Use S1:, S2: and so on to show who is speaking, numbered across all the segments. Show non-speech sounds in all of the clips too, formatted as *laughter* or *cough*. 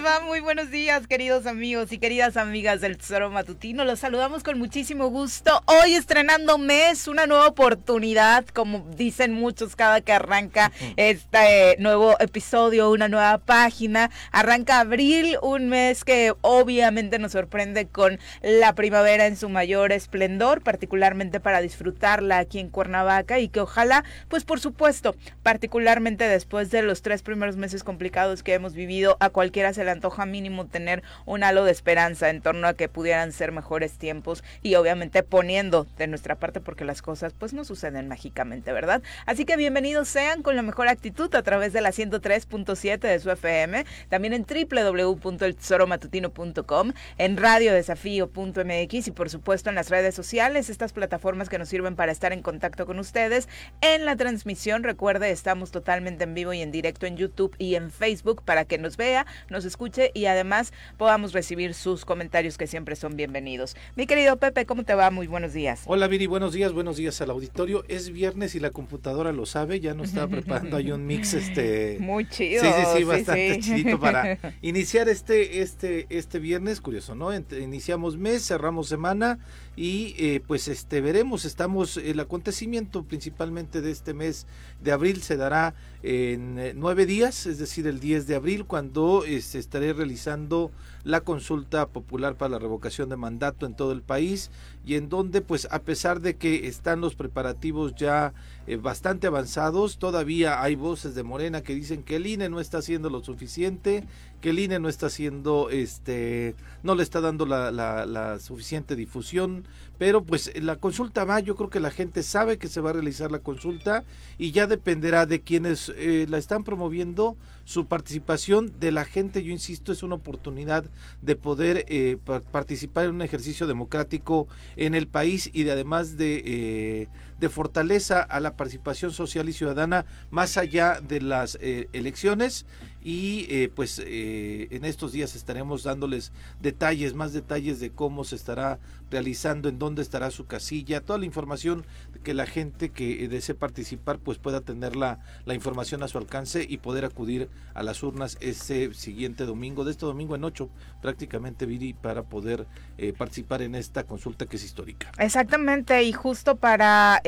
S1: les va? Muy buenos días, queridos amigos y queridas amigas del Tesoro Matutino. Los saludamos con muchísimo gusto. Hoy estrenando mes, una nueva oportunidad, como dicen muchos cada que arranca este nuevo episodio, una nueva página. Arranca abril, un mes que obviamente nos sorprende con la primavera en su mayor esplendor, particularmente para disfrutarla aquí en Cuernavaca y que ojalá, pues por supuesto, particularmente después de los tres primeros meses complicados que hemos vivido, a cualquiera se le antoja mínimo tener un halo de esperanza en torno a que pudieran ser mejores tiempos y obviamente poniendo de nuestra parte porque las cosas pues no suceden mágicamente, ¿verdad? Así que bienvenidos sean con la mejor actitud a través de la 103.7 de su FM, también en www.eltesoromatutino.com, en radiodesafío.mx y por supuesto en las redes sociales, estas plataformas que nos sirven para estar en contacto con ustedes. En la transmisión, recuerde, estamos totalmente en vivo y en directo en YouTube y en Facebook para que nos vea, nos escuche y además podamos recibir sus comentarios que siempre son bienvenidos. Mi querido Pepe, ¿cómo te va? Muy buenos días.
S2: Hola Viri, buenos días, buenos días al auditorio. Es viernes y la computadora lo sabe, ya nos estaba *laughs* preparando hay un mix este
S1: muy chido.
S2: Sí, sí, sí, bastante chidito para *laughs* iniciar este este este viernes, curioso, ¿no? Iniciamos mes, cerramos semana y eh, pues este veremos, estamos el acontecimiento principalmente de este mes de abril se dará en eh, nueve días, es decir, el 10 de abril, cuando este, estaré realizando la consulta popular para la revocación de mandato en todo el país y en donde pues a pesar de que están los preparativos ya eh, bastante avanzados, todavía hay voces de Morena que dicen que el INE no está haciendo lo suficiente, que el INE no está haciendo, este, no le está dando la, la, suficiente difusión, pero pues la consulta va, yo creo que la gente sabe que se va a realizar la consulta y ya dependerá de quienes eh, la están promoviendo su participación de la gente, yo insisto, es una oportunidad de poder eh, participar en un ejercicio democrático en el país y de además de, eh, de fortaleza a la participación social y ciudadana más allá de las eh, elecciones. Y eh, pues eh, en estos días estaremos dándoles detalles, más detalles de cómo se estará realizando, en dónde estará su casilla, toda la información que la gente que desee participar pues pueda tener la, la información a su alcance y poder acudir a las urnas ese siguiente domingo, de este domingo en ocho prácticamente Viri para poder eh, participar en esta consulta que es histórica.
S1: Exactamente y justo para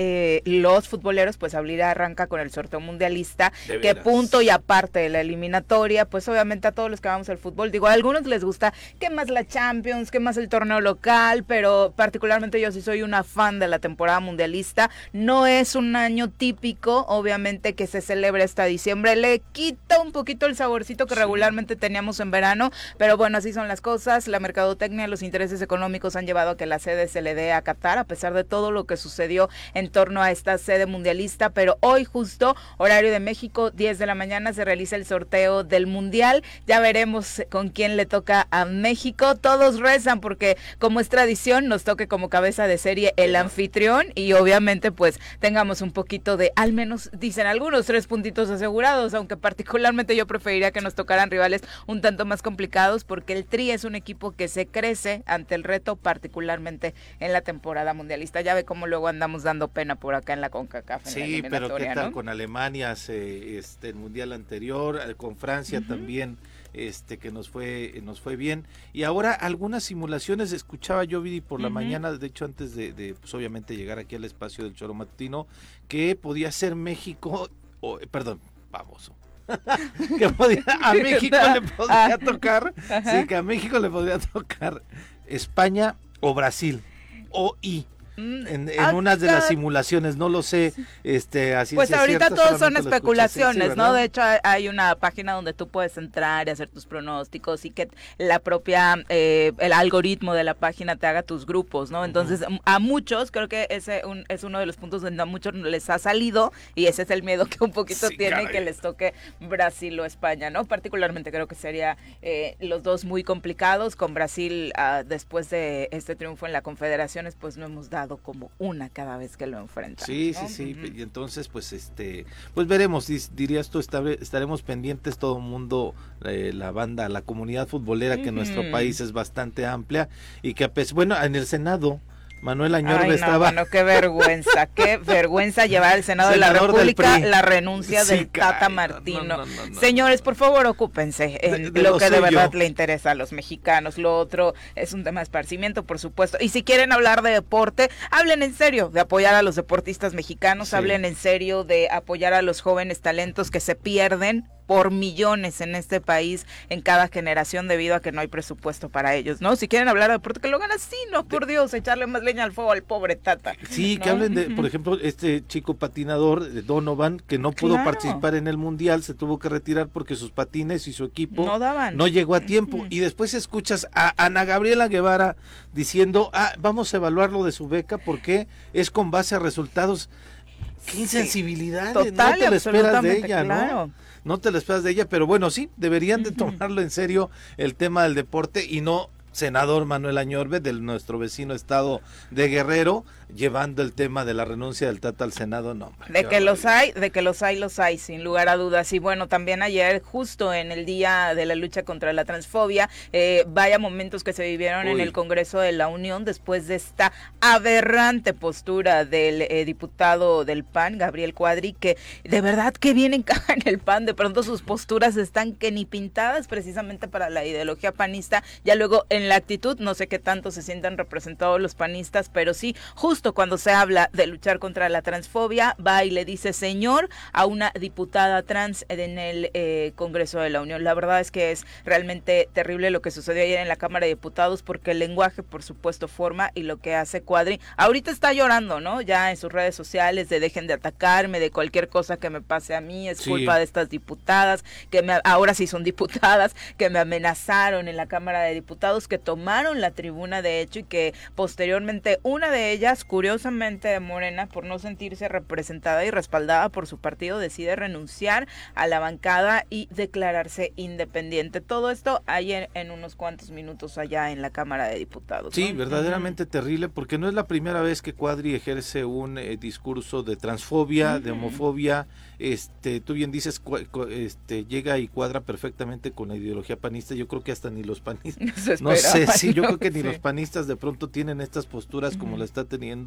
S1: los futboleros pues abrir arranca con el sorteo mundialista que punto y aparte de la eliminación pues obviamente a todos los que vamos al fútbol, digo, a algunos les gusta que más la Champions, que más el torneo local, pero particularmente yo sí soy una fan de la temporada mundialista. No es un año típico, obviamente, que se celebre hasta diciembre. Le quita un poquito el saborcito que regularmente teníamos en verano, pero bueno, así son las cosas. La mercadotecnia, los intereses económicos han llevado a que la sede se le dé a Qatar, a pesar de todo lo que sucedió en torno a esta sede mundialista. Pero hoy, justo, horario de México, 10 de la mañana, se realiza el sorteo del Mundial. Ya veremos con quién le toca a México. Todos rezan porque como es tradición nos toque como cabeza de serie el anfitrión y obviamente pues tengamos un poquito de, al menos dicen algunos, tres puntitos asegurados, aunque particularmente yo preferiría que nos tocaran rivales un tanto más complicados porque el Tri es un equipo que se crece ante el reto particularmente en la temporada mundialista. Ya ve cómo luego andamos dando pena por acá en la CONCACAF.
S2: sí, pero ¿qué tal con Alemania, este, el mundial anterior, eh, con Francia también este que nos fue nos fue bien. Y ahora algunas simulaciones escuchaba yo vi por la mañana de hecho antes de, pues obviamente llegar aquí al espacio del choro matutino que podía ser México o, perdón baboso. *laughs* Que podía, a *laughs* México le podría tocar sí que a México le podría tocar España o Brasil o y en, en unas de las simulaciones, no lo sé, este, así
S1: Pues ahorita todos son especulaciones, ¿no? De hecho hay una página donde tú puedes entrar y hacer tus pronósticos y que la propia, eh, el algoritmo de la página te haga tus grupos, ¿no? Entonces a muchos, creo que ese es uno de los puntos donde a muchos les ha salido y ese es el miedo que un poquito tiene que les toque Brasil o España, ¿no? Particularmente creo que sería eh, los dos muy complicados, con Brasil ah, después de este triunfo en la Confederaciones, pues no hemos dado como una cada vez que lo enfrenta.
S2: Sí, sí, sí, y entonces pues este, pues veremos, dirías tú, estaremos pendientes todo el mundo, eh, la banda, la comunidad futbolera que en nuestro país es bastante amplia y que pues bueno, en el Senado Manuel Añorbe estaba.
S1: Bueno, qué vergüenza, qué *laughs* vergüenza llevar al Senado de la República la renuncia del Tata Martino. Señores, por favor, ocúpense en lo, que de verdad le interesa a los mexicanos. Lo otro es un tema de esparcimiento, por supuesto. Y si quieren hablar de deporte, hablen en serio de apoyar a los deportistas mexicanos, hablen en serio de apoyar a los jóvenes talentos que se pierden por millones en este país en cada generación debido a que no hay presupuesto para ellos, ¿no? Si quieren hablar de deporte, que lo hagan así, no, por Dios, echarle más leña al fuego al pobre Tata.
S2: Sí, que hablen de, por ejemplo, este chico patinador de Donovan, que no pudo participar en el Mundial, se tuvo que retirar porque sus patines y su equipo
S1: no, daban.
S2: no llegó a tiempo. Y después escuchas a Ana Gabriela Guevara diciendo, ah, vamos a evaluar lo de su beca porque es con base a resultados. Qué insensibilidad, no te lo esperas de ella, ¿no? No te lo esperas de ella, pero bueno, sí, deberían de tomarlo en serio el tema del deporte y no senador Manuel Añorbe, de nuestro vecino estado de Guerrero, llevando el tema de la renuncia del Tata al Senado, no.
S1: de que los hay, de que los hay, los hay, sin lugar a dudas. Y bueno, también ayer, justo en el día de la lucha contra la transfobia, eh, vaya momentos que se vivieron en el Congreso de la Unión después de esta aberrante postura del eh, diputado del PAN, Gabriel Cuadri, que de verdad que bien encaja en el PAN, de pronto sus posturas están que ni pintadas precisamente para la ideología panista, ya luego en la actitud, no sé qué tanto se sientan representados los panistas, pero sí, justo cuando se habla de luchar contra la transfobia, va y le dice señor a una diputada trans en el eh, Congreso de la Unión. La verdad es que es realmente terrible lo que sucedió ayer en la Cámara de Diputados porque el lenguaje, por supuesto, forma y lo que hace Cuadri. Ahorita está llorando, ¿no? Ya en sus redes sociales de dejen de atacarme, de cualquier cosa que me pase a mí, es culpa de estas diputadas, que me, ahora sí son diputadas, que me amenazaron en la Cámara de Diputados, que tomaron la tribuna de hecho y que posteriormente una de ellas Curiosamente, Morena, por no sentirse representada y respaldada por su partido, decide renunciar a la bancada y declararse independiente. Todo esto ayer en unos cuantos minutos allá en la Cámara de Diputados.
S2: Sí, verdaderamente terrible, porque no es la primera vez que Cuadri ejerce un eh, discurso de transfobia, de homofobia. Este, tú bien dices, este, llega y cuadra perfectamente con la ideología panista. Yo creo que hasta ni los panistas, *laughs* *laughs* no sé, sí, yo creo que ni los panistas de pronto tienen estas posturas como la está teniendo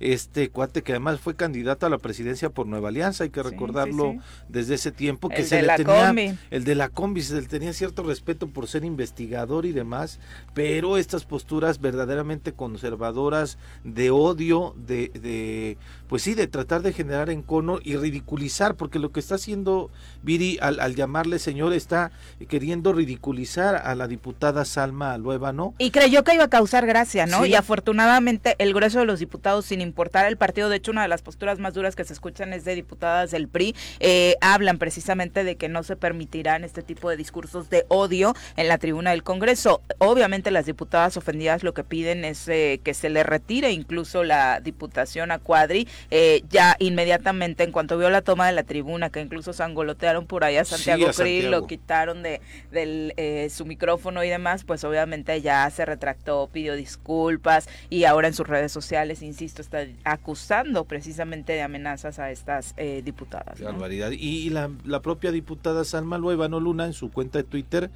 S2: este cuate que además fue candidato a la presidencia por Nueva Alianza, hay que recordarlo desde ese tiempo que se le tenía el de la combi se le tenía cierto respeto por ser investigador y demás, pero estas posturas verdaderamente conservadoras de odio, de, de pues sí, de tratar de generar encono y ridiculizar, porque lo que está haciendo Viri al, llamarle señor está queriendo ridiculizar a la diputada Salma ¿no?
S1: Y creyó que iba a causar gracia, ¿no? Y afortunadamente el grueso de los diputados, sin importar el partido, de hecho una de las posturas más duras que se escuchan es de diputadas del PRI, eh, hablan precisamente de que no se permitirán este tipo de discursos de odio en la tribuna del Congreso. Obviamente las diputadas ofendidas lo que piden es eh, que se le retire incluso la diputación a Cuadri eh, ya inmediatamente en cuanto vio la toma de la tribuna, que incluso sangolotearon por ahí a Santiago sí, lo quitaron de eh, su micrófono y demás, pues obviamente ya se retractó, pidió disculpas y ahora en sus redes sociales, insisto, está acusando precisamente de amenazas a estas eh, diputadas.
S2: barbaridad. Y, la, propia diputada Salma Luevano Luna en su cuenta de Twitter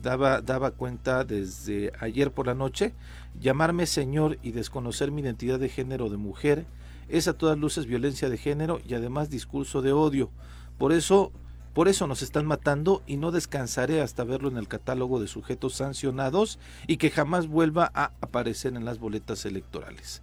S2: daba, daba cuenta desde ayer por la noche, llamarme señor y desconocer mi identidad de género de mujer es a todas luces violencia de género y además discurso de odio. Por eso, por eso nos están matando y no descansaré hasta verlo en el catálogo de sujetos sancionados y que jamás vuelva a aparecer en las boletas electorales.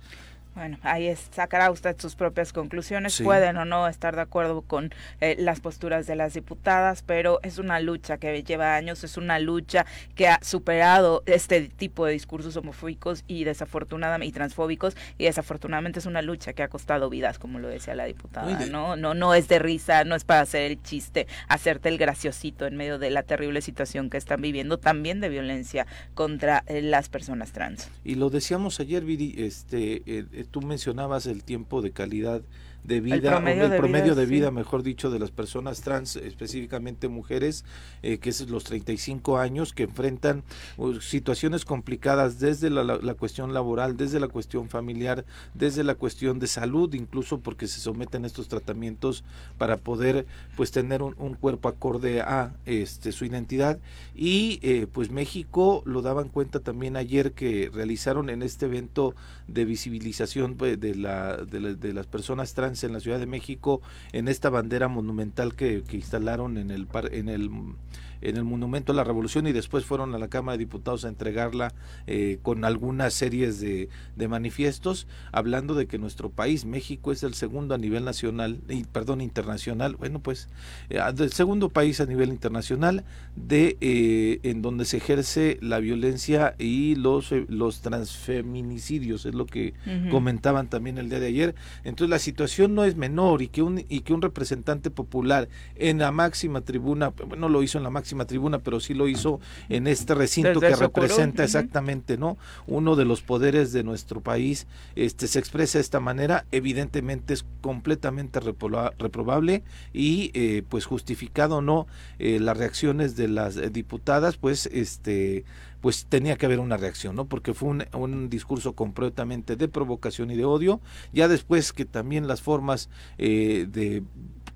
S1: Bueno, ahí sacará usted sus propias conclusiones. Pueden o no estar de acuerdo con eh, las posturas de las diputadas, pero es una lucha que lleva años, es una lucha que ha superado este tipo de discursos homofóbicos y desafortunadamente y transfóbicos y desafortunadamente es una lucha que ha costado vidas, como lo decía la diputada. No, no, no es de risa, no es para hacer el chiste, hacerte el graciosito en medio de la terrible situación que están viviendo, también de violencia contra eh, las personas trans.
S2: Y lo decíamos ayer, Viri, este. Eh, tú mencionabas el tiempo de calidad de vida, el promedio, de, promedio vida, de vida, mejor dicho, de las personas trans, específicamente mujeres, eh, que es los 35 años, que enfrentan uh, situaciones complicadas desde la, la, cuestión laboral, desde la cuestión familiar, desde la cuestión de salud, incluso porque se someten a estos tratamientos para poder pues tener un, un cuerpo acorde a este su identidad. Y eh, pues México lo daban cuenta también ayer que realizaron en este evento de visibilización pues, de, la, de, de las personas trans en la Ciudad de México en esta bandera monumental que, que instalaron en el, en el en el Monumento a la Revolución y después fueron a la Cámara de Diputados a entregarla eh, con algunas series de, de, manifiestos, hablando de que nuestro país, México, es el segundo a nivel nacional, y, perdón, internacional, bueno, pues, eh, el segundo país a nivel internacional de eh, en donde se ejerce la violencia y los, los transfeminicidios, es lo que comentaban también el día de ayer. Entonces la situación no es menor y que un, y que un representante popular en la máxima tribuna, bueno, lo hizo en la máxima tribuna, pero sí lo hizo en este recinto que representa exactamente, ¿no? Uno de los poderes de nuestro país, este se expresa de esta manera, evidentemente es completamente reprobable y eh, pues justificado no eh, las reacciones de las diputadas, pues este pues tenía que haber una reacción, ¿no? Porque fue un, un, discurso completamente de provocación y de odio. Ya después que también las formas eh, de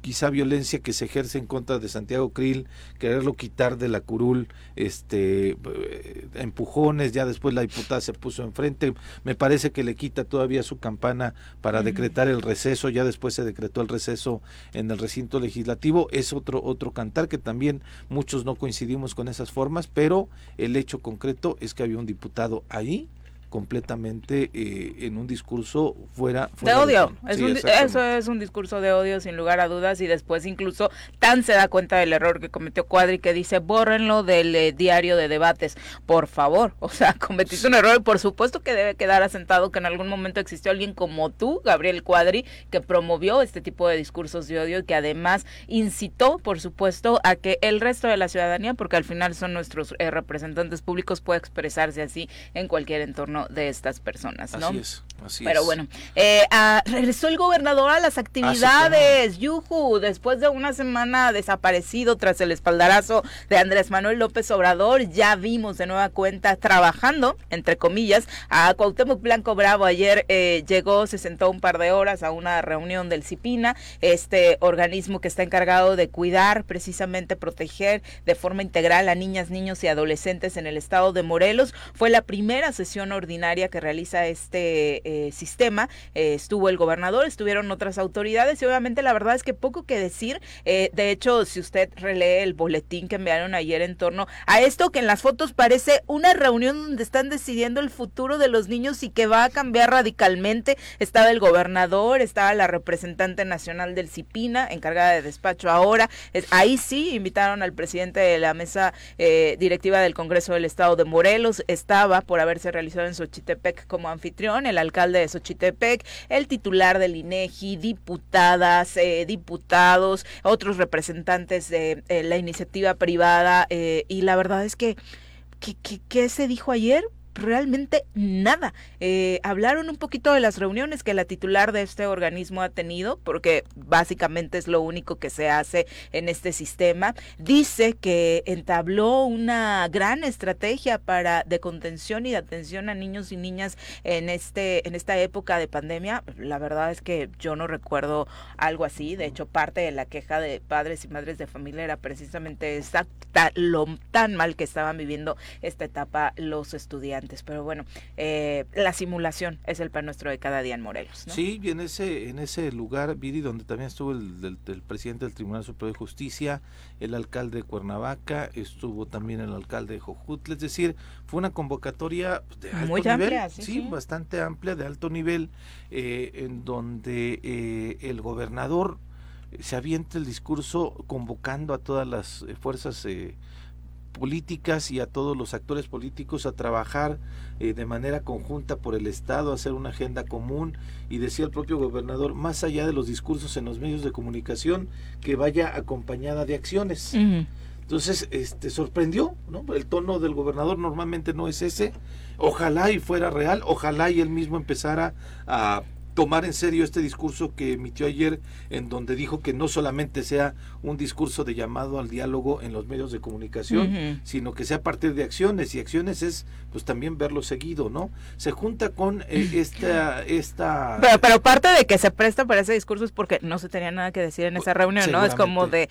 S2: quizá violencia que se ejerce en contra de Santiago Krill, quererlo quitar de la curul, este eh, empujones, ya después la diputada se puso enfrente, me parece que le quita todavía su campana para decretar el receso, ya después se decretó el receso en el recinto legislativo, es otro otro cantar que también muchos no coincidimos con esas formas, pero el hecho concreto es que había un diputado ahí completamente eh, en un discurso fuera,
S1: de odio. eso es un discurso de odio sin lugar a dudas y después incluso Tan se da cuenta del error que cometió Cuadri que dice bórrenlo del eh, diario de debates. Por favor, *laughs* o sea, cometiste un error y por supuesto que debe quedar asentado que en algún momento existió alguien como tú, Gabriel Cuadri, que promovió este tipo de discursos de odio y que además incitó, por supuesto, a que el resto de la ciudadanía, porque al final son nuestros eh, representantes públicos, pueda expresarse así en cualquier entorno de estas personas, ¿no?
S2: Así es, así
S1: Pero bueno, eh, ah, regresó el gobernador a las actividades, Yuju, después de una semana desaparecido tras el espaldarazo de Andrés Manuel López Obrador, ya vimos de nueva cuenta trabajando, entre comillas, a Cuauhtémoc Blanco Bravo. Ayer eh, llegó, se sentó un par de horas a una reunión del CIPINA, este organismo que está encargado de cuidar, precisamente proteger de forma integral a niñas, niños y adolescentes en el estado de Morelos. Fue la primera sesión ordinaria que realiza este eh, sistema. Eh, estuvo el gobernador, estuvieron otras autoridades y obviamente la verdad es que poco que decir. Eh, de hecho, si usted relee el boletín que enviaron ayer en torno a esto, que en las fotos parece una reunión donde están decidiendo el futuro de los niños y que va a cambiar radicalmente. Estaba el gobernador, estaba la representante nacional del CIPINA, encargada de despacho ahora. ahí sí invitaron al presidente de la mesa directiva del Congreso del Estado de Morelos. Estaba por haberse realizado en Xochitepec como anfitrión, el alcalde de Xochitepec, el titular del INEGI, diputadas, eh, diputados, otros representantes de eh, la iniciativa privada eh, y la verdad es que ¿qué, se dijo ayer? Realmente nada. Eh, hablaron un poquito de las reuniones que la titular de este organismo ha tenido, porque básicamente es lo único que se hace en este sistema. Dice que entabló una gran estrategia para de contención y de atención a niños y niñas en este en esta época de pandemia. La verdad es que yo no recuerdo algo así. De hecho, parte de la queja de padres y madres de familia era precisamente esa, lo tan mal que estaban viviendo esta etapa los estudiantes pero bueno, eh, la simulación es el pan nuestro de cada día en Morelos.
S2: Sí, y en ese, en ese lugar, Viri, donde también estuvo el, presidente del Tribunal Superior de Justicia, el alcalde de Cuernavaca, estuvo también el alcalde de Jojutla, es decir, fue una convocatoria de alto nivel, sí, bastante amplia, de alto nivel, eh, en donde eh, el gobernador se avienta el discurso convocando a todas las fuerzas políticas y a todos los actores políticos a trabajar eh, de manera conjunta por el Estado, a hacer una agenda común y decía el propio gobernador, más allá de los discursos en los medios de comunicación, que vaya acompañada de acciones. Entonces, este sorprendió, ¿no? El tono del gobernador normalmente no es ese. Ojalá y fuera real, ojalá y él mismo empezara a tomar en serio este discurso que emitió ayer, en donde dijo que no solamente sea un discurso de llamado al diálogo en los medios de comunicación, sino que sea a partir de acciones, y acciones es pues también verlo seguido, ¿no? Se junta con eh, esta... esta...
S1: Pero, pero parte de que se presta para ese discurso es porque no se tenía nada que decir en esa reunión, ¿no? Es como de,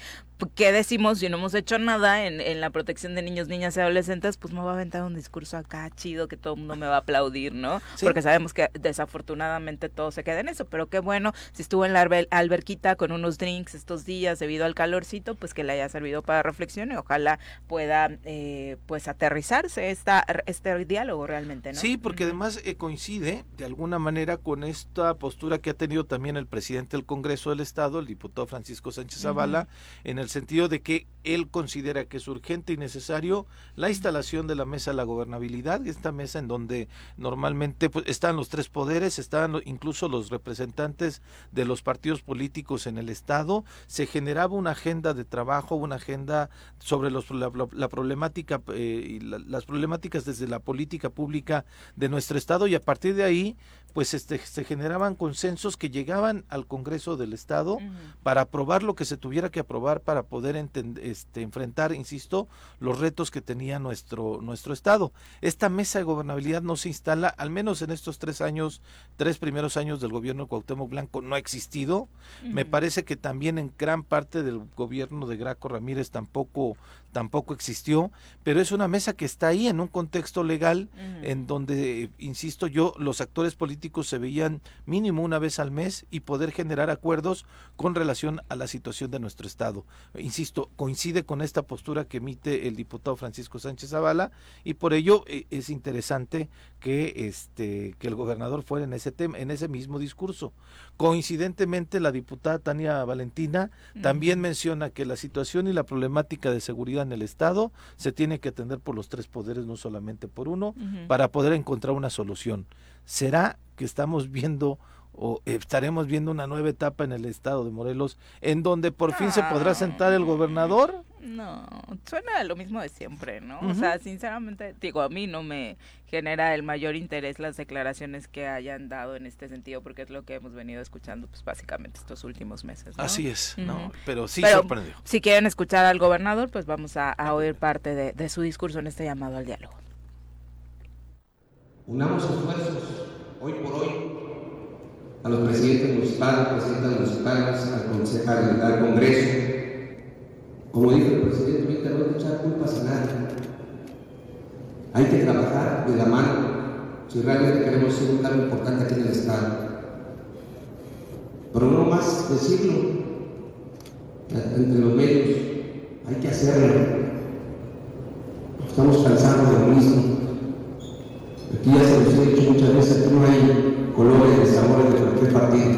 S1: ¿qué decimos si no hemos hecho nada en, en la protección de niños, niñas y adolescentes? Pues me va a aventar un discurso acá chido que todo el mundo me va a aplaudir, ¿no? Porque sabemos que desafortunadamente todos se queda en eso, pero qué bueno, si estuvo en la alberquita con unos drinks estos días debido al calorcito, pues que le haya servido para reflexión y ojalá pueda eh, pues aterrizarse esta, este diálogo realmente, ¿no?
S2: Sí, porque además eh, coincide de alguna manera con esta postura que ha tenido también el presidente del Congreso del Estado, el diputado Francisco Sánchez Zavala, en el sentido de que él considera que es urgente y necesario la instalación de la mesa de la gobernabilidad, esta mesa en donde normalmente pues, están los tres poderes, están incluso los representantes de los partidos políticos en el Estado, se generaba una agenda de trabajo, una agenda sobre los, la, problemática eh, las problemáticas desde la política pública de nuestro Estado y a partir de ahí pues este, se generaban consensos que llegaban al Congreso del Estado para aprobar lo que se tuviera que aprobar para poder este, enfrentar, insisto, los retos que tenía nuestro, nuestro Estado. Esta mesa de gobernabilidad no se instala, al menos en estos tres años, tres primeros años del gobierno de Cuauhtémoc Blanco no ha existido. Me parece que también en gran parte del gobierno de Graco Ramírez tampoco tampoco existió, pero es una mesa que está ahí en un contexto legal en donde, insisto yo, los actores políticos se veían mínimo una vez al mes y poder generar acuerdos con relación a la situación de nuestro Estado. Insisto, coincide con esta postura que emite el diputado Francisco Sánchez Zavala y por ello eh, es interesante que este que el gobernador fuera en ese tema, en ese mismo discurso. Coincidentemente la diputada Tania Valentina también menciona que la situación y la problemática de seguridad en el Estado se tiene que atender por los tres poderes, no solamente por uno, para poder encontrar una solución. ¿Será que estamos viendo o estaremos viendo una nueva etapa en el estado de Morelos en donde por fin se podrá sentar el gobernador?
S1: No, suena lo mismo de siempre, ¿no? O sea, sinceramente, digo, a mí no me genera el mayor interés las declaraciones que hayan dado en este sentido, porque es lo que hemos venido escuchando, pues básicamente estos últimos meses.
S2: Así es, ¿no? Pero sí sorprendió.
S1: Si quieren escuchar al gobernador, pues vamos a, oír parte de, de su discurso en este llamado al diálogo.
S3: Unamos esfuerzos hoy por hoy a los presidentes municipales, presidentes municipales, al, al, Congreso. Como dijo el presidente, no hay que echar culpas a nadie. Hay que trabajar de la mano si realmente queremos ser un cambio importante aquí en el Estado. Pero no más decirlo entre los medios, hay que hacerlo. Estamos cansados de lo mismo. Aquí ya se nos ha dicho muchas veces que no hay colores, de sabores de cualquier partido.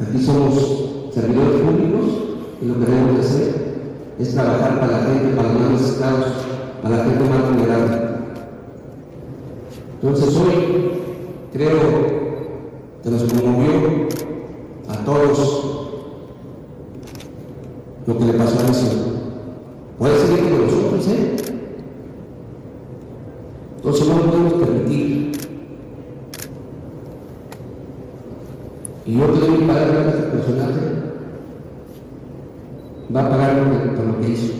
S3: Aquí somos servidores públicos y lo que debemos hacer es trabajar para la gente, para los más necesitados, para la gente más vulnerable. Entonces hoy creo que nos conmovió a todos lo que le pasó a Nación. Puede seguir con nosotros, ¿eh? Entonces no podemos permitir y yo te doy pagar a este personaje, va a pagar por lo que hizo.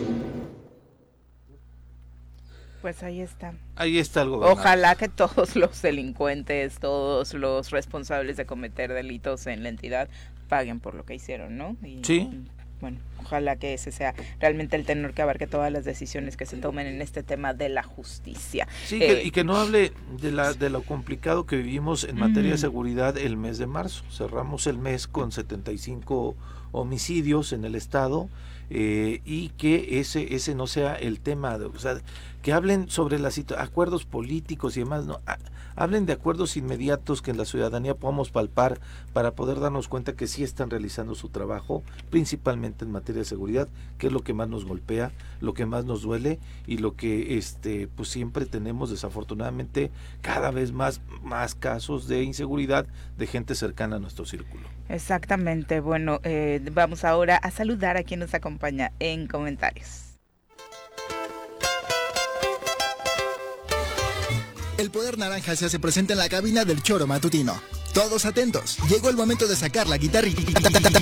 S1: Pues ahí está.
S2: Ahí está algo.
S1: Ojalá que todos *laughs* los delincuentes, todos los responsables de cometer delitos en la entidad paguen por lo que hicieron, ¿no?
S2: sí.
S1: Bueno, ojalá que ese sea realmente el tenor que abarque todas las decisiones que se tomen en este tema de la justicia.
S2: Sí, y que no hable de, la, de lo complicado que vivimos en materia de seguridad el mes de marzo. Cerramos el mes con 75 homicidios en el estado eh, y que ese ese no sea el tema, de, o sea, que hablen sobre los acuerdos políticos y demás, no, hablen de acuerdos inmediatos que en la ciudadanía podamos palpar para poder darnos cuenta que sí están realizando su trabajo, principalmente en materia de seguridad, que es lo que más nos golpea, lo que más nos duele y lo que este pues siempre tenemos desafortunadamente cada vez más más casos de inseguridad de gente cercana a nuestro círculo.
S1: Exactamente. Bueno, eh, vamos ahora a saludar a quien nos acompaña en comentarios.
S4: El poder naranja se hace presente en la cabina del choro matutino. Todos atentos, llegó el momento de sacar la guitarra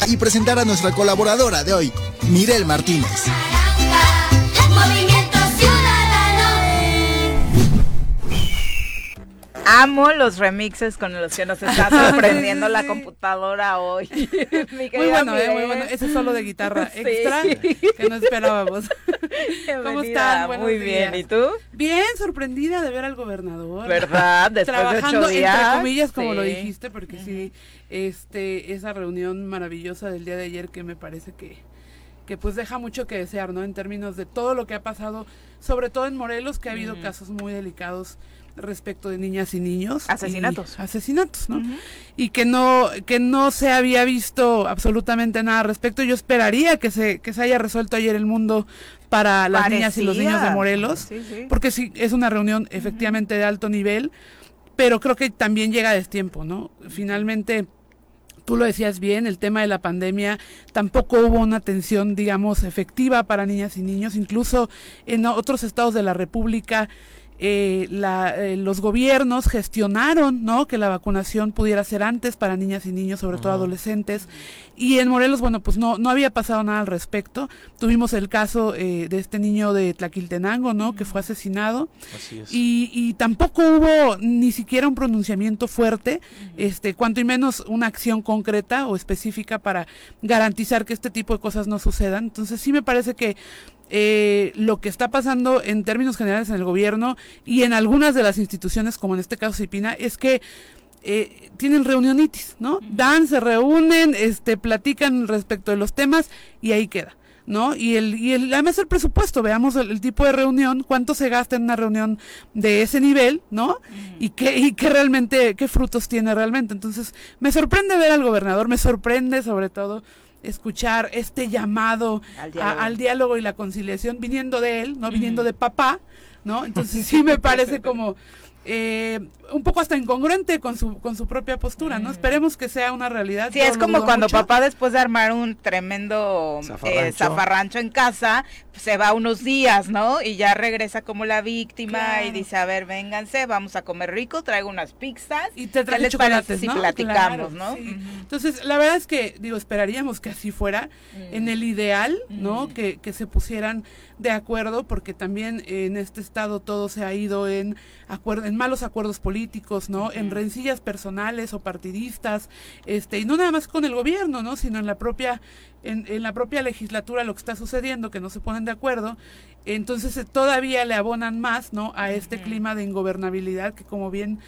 S4: y presentar a nuestra colaboradora de hoy, Mirel Martínez.
S1: Amo los remixes con los que nos está *laughs* sorprendiendo la computadora hoy. *laughs*
S5: muy bueno, eh, muy bueno. Ese solo de guitarra *laughs* extra que no esperábamos.
S1: ¿Cómo están? muy bien. ¿Y tú?
S5: Bien, sorprendida de ver al gobernador.
S1: ¿Verdad? Después
S5: Trabajando
S1: de días.
S5: entre comillas, como lo dijiste, porque sí, este, esa reunión maravillosa del día de ayer que me parece que que pues deja mucho que desear, ¿no? En términos de todo lo que ha pasado, sobre todo en Morelos, que ha habido casos muy delicados respecto de niñas y niños.
S1: Asesinatos.
S5: asesinatos, ¿no? Y que no, que no se había visto absolutamente nada al respecto. Yo esperaría que se, que se haya resuelto ayer el mundo para las niñas y los niños de Morelos, porque sí, es una reunión efectivamente de alto nivel, pero creo que también llega a destiempo, ¿no? Finalmente tú lo decías bien, el tema de la pandemia, tampoco hubo una atención, digamos, efectiva para niñas y niños, incluso en otros estados de la República eh, la, eh, los gobiernos gestionaron ¿no? que la vacunación pudiera ser antes para niñas y niños, sobre todo adolescentes. Y en Morelos, bueno, pues no, no había pasado nada al respecto. Tuvimos el caso eh, de este niño de Tlaquiltenango, ¿no? Que fue asesinado. Y, y, tampoco hubo ni siquiera un pronunciamiento fuerte, este, cuanto y menos una acción concreta o específica para garantizar que este tipo de cosas no sucedan. Entonces sí me parece que eh, lo que está pasando en términos generales en el gobierno y en algunas de las instituciones, como en este caso Cipina, es que eh, tienen reunionitis, ¿no? Dan, se reúnen, este, platican respecto de los temas y ahí queda. ¿no? Y el, y el, además el presupuesto, veamos el, tipo de reunión, cuánto se gasta en una reunión de ese nivel, ¿no? Y qué, y qué realmente, qué frutos tiene realmente. Entonces, me sorprende ver al gobernador, me sorprende sobre todo escuchar este llamado al diálogo. y la conciliación viniendo de él, no viniendo de papá, ¿no? Entonces sí me *laughs* parece como eh, un poco hasta incongruente con su con su propia postura, ¿no? Mm. Esperemos que sea una realidad.
S1: Sí, es como cuando papá después de armar un tremendo eh, zafarrancho. en casa, se va unos días, ¿no? Y ya regresa como la víctima y dice, a ver, vénganse, vamos a comer rico, traigo unas pizzas.
S5: Y te trae chocolates, ¿no?
S1: platicamos, ¿no?
S5: Entonces, la verdad es que, digo, esperaríamos que así fuera, mm. en el ideal, ¿no? Mm. Que, que se pusieran de acuerdo, porque también en este estado todo se ha ido en, acuerdo, en malos acuerdos políticos, ¿no? En rencillas personales o partidistas, este, y no nada más con el gobierno, ¿no? Sino en la propia, en, en la propia legislatura lo que está sucediendo, que no se ponen de acuerdo, entonces eh, todavía le abonan más, ¿no? A este clima de ingobernabilidad que como bien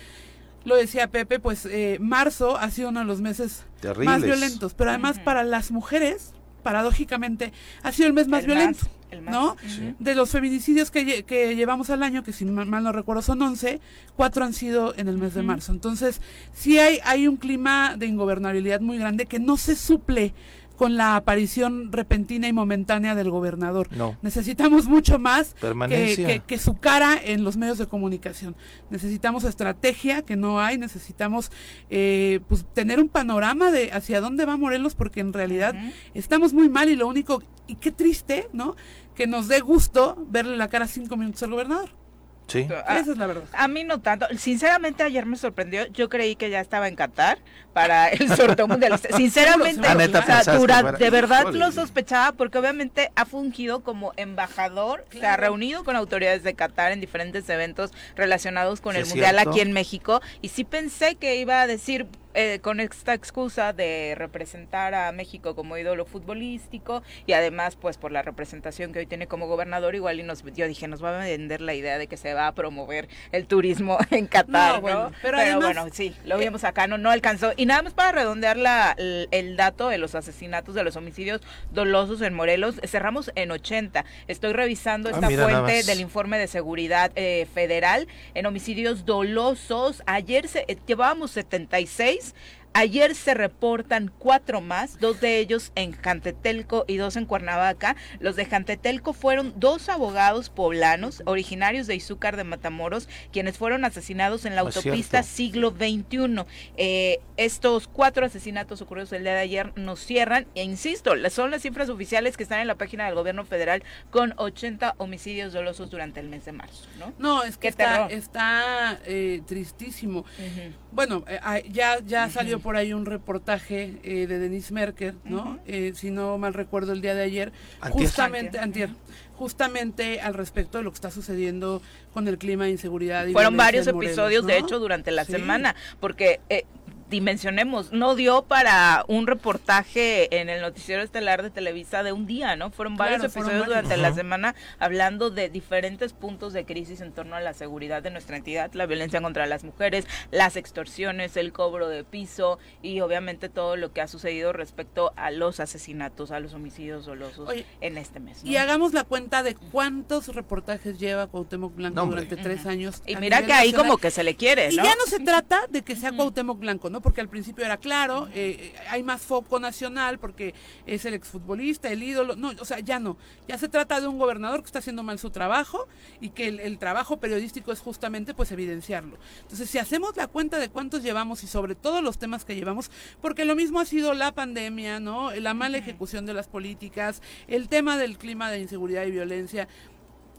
S5: lo decía Pepe, pues eh, marzo ha sido uno de los meses más violentos, pero además para las mujeres, paradójicamente, ha sido el mes más violento. ¿no? De los feminicidios que, que, llevamos al año, que si mal, no recuerdo son 11, cuatro han sido en el mes de marzo. Entonces, sí hay, hay un clima de ingobernabilidad muy grande que no se suple con la aparición repentina y momentánea del gobernador. Necesitamos mucho más que, que, su cara en los medios de comunicación. Necesitamos estrategia que no hay, necesitamos eh, pues, tener un panorama de hacia dónde va Morelos, porque en realidad estamos muy mal y lo único, y qué triste, ¿no? Que nos dé gusto verle la cara cinco minutos al gobernador.
S2: Sí.
S5: Esa es la verdad.
S1: A mí no tanto. Sinceramente, ayer me sorprendió. Yo creí que ya estaba en Qatar para el *laughs* sorteo mundial. *laughs* Sinceramente, de verdad lo sospechaba porque obviamente ha fungido como embajador, se ha reunido con autoridades de Qatar en diferentes eventos relacionados con el mundial aquí en México y sí pensé que iba a decir eh, con esta excusa de representar a México como ídolo futbolístico y además pues por la representación que hoy tiene como gobernador igual y nos yo dije nos va a vender la idea de que se va a promover el turismo *laughs* en Qatar ¿no? pero, bueno sí lo eh, vimos acá no no alcanzó. Y nada más para redondear la, el, dato de los asesinatos de los homicidios dolosos en Morelos cerramos en 80 estoy revisando ah, esta fuente del informe de seguridad eh, federal en homicidios dolosos. Ayer se, llevábamos 76 days Ayer se reportan cuatro más, dos de ellos en Jantetelco y dos en Cuernavaca. Los de Jantetelco fueron dos abogados poblanos originarios de Izúcar de Matamoros, quienes fueron asesinados en la autopista siglo XXI. Eh, estos cuatro asesinatos ocurridos el día de ayer nos cierran, e insisto, son las cifras oficiales que están en la página del gobierno federal con 80 homicidios dolosos durante el mes de marzo, ¿no?
S5: No, es que está, está eh, tristísimo. Bueno, eh, ya, ya salió por ahí un reportaje eh, de Denise Merker, ¿no? Eh, si no mal recuerdo el día de ayer, justamente antier. justamente al respecto de lo que está sucediendo con el clima de inseguridad.
S1: Y Fueron varios episodios, de hecho, durante la semana, porque eh, dimensionemos, no dio para un reportaje en el noticiero estelar de Televisa de un día, ¿no? Fueron varios episodios durante la semana hablando de diferentes puntos de crisis en torno a la seguridad de nuestra entidad, la violencia contra las mujeres, las extorsiones, el cobro de piso y obviamente todo lo que ha sucedido respecto a los asesinatos, a los homicidios dolosos en este mes.
S5: Y hagamos la cuenta de cuántos reportajes lleva Cuauhtémoc Blanco durante tres años.
S1: Y mira que ahí como que se le quiere, ¿no?
S5: Y ya no se trata de que sea Cuauhtémoc Blanco, ¿no? Porque al principio era claro, eh, hay más foco nacional porque es el exfutbolista, el ídolo, no, o sea, ya no, ya se trata de un gobernador que está haciendo mal su trabajo y que el, trabajo periodístico es justamente pues evidenciarlo. Entonces, si hacemos la cuenta de cuántos llevamos y sobre todo los temas que llevamos, porque lo mismo ha sido la pandemia, ¿no? La mala ejecución de las políticas, el tema del clima de inseguridad y violencia,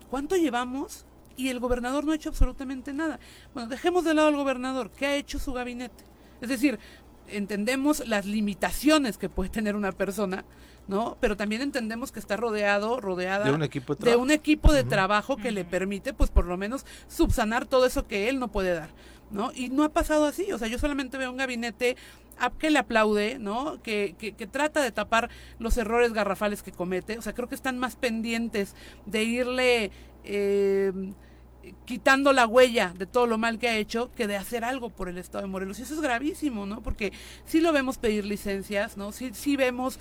S5: ¿cuánto llevamos? y el gobernador no ha hecho absolutamente nada. Bueno, dejemos de lado al gobernador. ¿Qué ha hecho su gabinete? Es decir, entendemos las limitaciones que puede tener una persona, ¿no? Pero también entendemos que está rodeado, rodeada
S2: de un equipo
S5: de, trabajo, que le permite, pues por lo menos, subsanar todo eso que él no puede dar, ¿no? Y no ha pasado así, o sea, yo solamente veo un gabinete que le aplaude, ¿no? Que, que, que, trata de tapar los errores garrafales que comete. O sea, creo que están más pendientes de irle eh, quitando la huella de todo lo mal que ha hecho que de hacer algo por el Estado de Morelos. Y eso es gravísimo, ¿no? Porque sí lo vemos pedir licencias, ¿no? Sí, sí vemos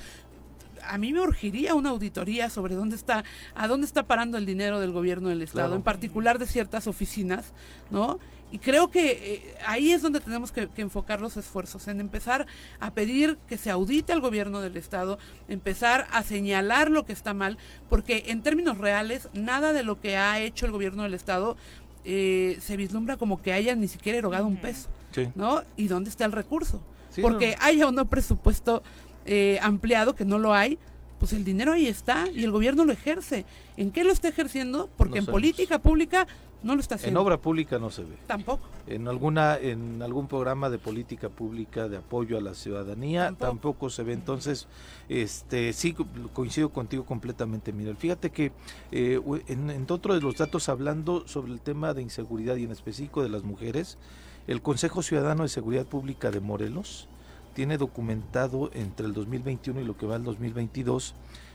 S5: a mí me urgiría una auditoría sobre dónde está, a dónde está parando el dinero del gobierno del Estado, en particular de ciertas oficinas, ¿no? Y creo que eh, ahí es donde tenemos que, enfocar los esfuerzos, en empezar a pedir que se audite al gobierno del Estado, empezar a señalar lo que está mal, porque en términos reales, nada de lo que ha hecho el gobierno del Estado eh, se vislumbra como que haya ni siquiera erogado un peso, ¿no? ¿Y dónde está el recurso? porque haya o no presupuesto eh, ampliado, que no lo hay, pues el dinero ahí está y el gobierno lo ejerce. ¿En qué lo está ejerciendo? Porque en política pública no lo está haciendo.
S2: En obra pública no se ve.
S5: Tampoco.
S2: En alguna en algún programa de política pública de apoyo a la ciudadanía tampoco, se ve. Entonces, este sí coincido contigo completamente, Mira, Fíjate que eh, en, en otro de los datos hablando sobre el tema de inseguridad y en específico de las mujeres, el Consejo Ciudadano de Seguridad Pública de Morelos tiene documentado entre el 2021 y lo que va el 2022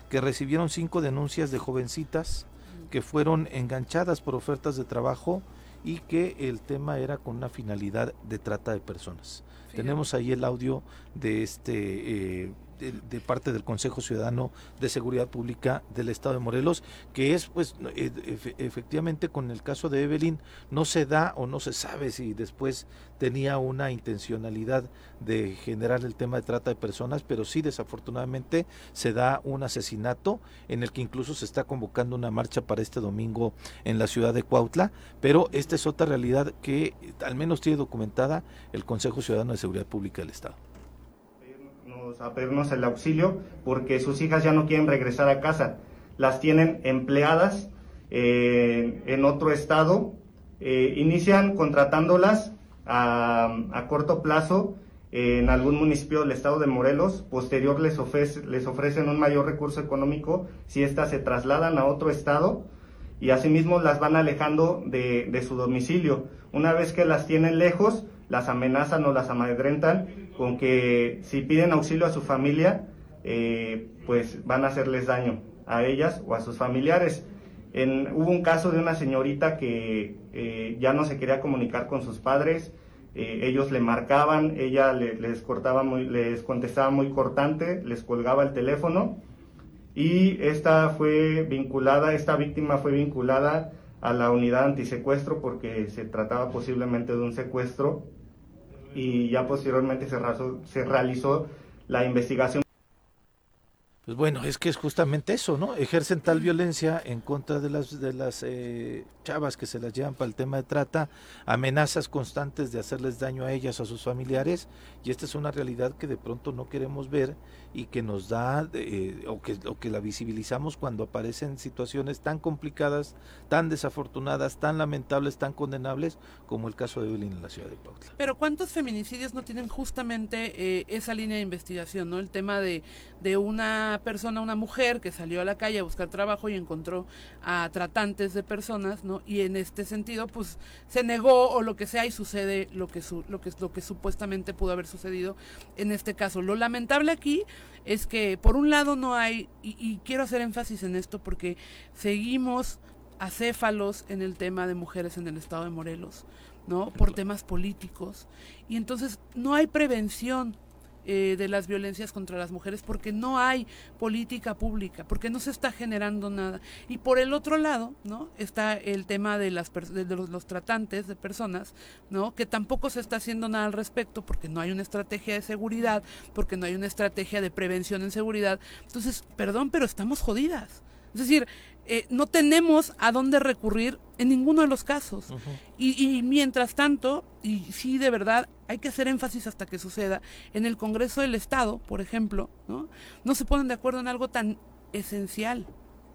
S2: que recibieron cinco denuncias de jovencitas que fueron enganchadas por ofertas de trabajo y que el tema era con una finalidad de trata de personas. Tenemos ahí el audio de este eh, de, parte del Consejo Ciudadano de Seguridad Pública del Estado de Morelos, que es, pues, e, efectivamente con el caso de Evelyn no se da o no se sabe si después tenía una intencionalidad de generar el tema de trata de personas, pero sí desafortunadamente se da un asesinato en el que incluso se está convocando una marcha para este domingo en la ciudad de Cuautla, pero esta es otra realidad que al menos tiene documentada el Consejo Ciudadano de Seguridad Pública del Estado
S6: a pedirnos el auxilio porque sus hijas ya no quieren regresar a casa. Las tienen empleadas eh, en otro estado. Eh, inician contratándolas a, corto plazo en algún municipio del estado de Morelos. Posterior les, les ofrecen un mayor recurso económico si éstas se trasladan a otro estado y asimismo las van alejando de, de su domicilio. Una vez que las tienen lejos, las amenazan o las amedrentan con que si piden auxilio a su familia, eh, pues van a hacerles daño a ellas o a sus familiares. En, hubo un caso de una señorita que eh, ya no se quería comunicar con sus padres, eh, ellos le marcaban, ella les cortaba muy, les contestaba muy cortante, les colgaba el teléfono y esta fue vinculada, esta víctima fue vinculada a la unidad antisecuestro porque se trataba posiblemente de un secuestro y ya posteriormente se, se realizó la investigación.
S2: Pues bueno, es que es justamente eso, ¿no? Ejercen tal violencia en contra de las de las eh, chavas que se las llevan para el tema de trata, amenazas constantes de hacerles daño a ellas o a sus familiares, y esta es una realidad que de pronto no queremos ver y que nos da eh, o que o que la visibilizamos cuando aparecen situaciones tan complicadas, tan desafortunadas, tan lamentables, tan condenables como el caso de Evelyn en la ciudad de Pautla.
S5: Pero cuántos feminicidios no tienen justamente eh, esa línea de investigación, ¿no? El tema de de una persona, una mujer que salió a la calle a buscar trabajo y encontró a tratantes de personas, ¿no? Y en este sentido, pues se negó o lo que sea y sucede lo que su, lo que lo que supuestamente pudo haber sucedido en este caso. Lo lamentable aquí es que por un lado no hay y, y quiero hacer énfasis en esto porque seguimos acéfalos en el tema de mujeres en el estado de Morelos, ¿no? Por temas políticos. Y entonces no hay prevención eh, de las violencias contra las mujeres porque no hay política pública, porque no se está generando nada. Y por el otro lado, ¿no? Está el tema de, las de los, tratantes de personas, ¿no? Que tampoco se está haciendo nada al respecto porque no hay una estrategia de seguridad, porque no hay una estrategia de prevención en seguridad. Entonces, perdón, pero estamos jodidas. Es decir, eh, no tenemos a dónde recurrir en ninguno de los casos. y, mientras tanto, y sí, de verdad, hay que hacer énfasis hasta que suceda, en el Congreso del Estado, por ejemplo, ¿no? No se ponen de acuerdo en algo tan esencial.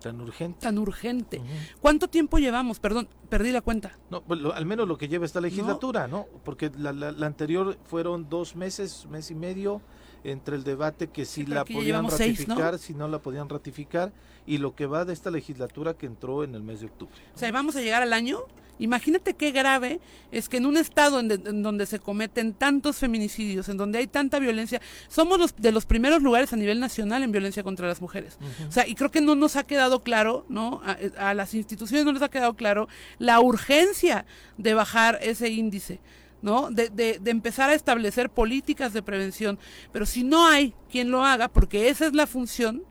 S2: Tan urgente.
S5: Tan urgente. ¿Cuánto tiempo llevamos? Perdón, perdí la cuenta.
S2: No, pues, al menos lo que lleva esta legislatura, ¿no? Porque la, la, anterior fueron dos meses, mes y medio, entre el debate que si la podían ratificar, si no la podían ratificar, y lo que va de esta legislatura que entró en el mes de octubre.
S5: O sea, vamos a llegar al año. Imagínate qué grave es que en un estado en, donde se cometen tantos feminicidios, en donde hay tanta violencia, somos los de los primeros lugares a nivel nacional en violencia contra las mujeres. O sea, y creo que no nos ha quedado claro, ¿no? A, a las instituciones no les ha quedado claro la urgencia de bajar ese índice. ¿No? De, de, de, empezar a establecer políticas de prevención. Pero si no hay quien lo haga, porque esa es la función,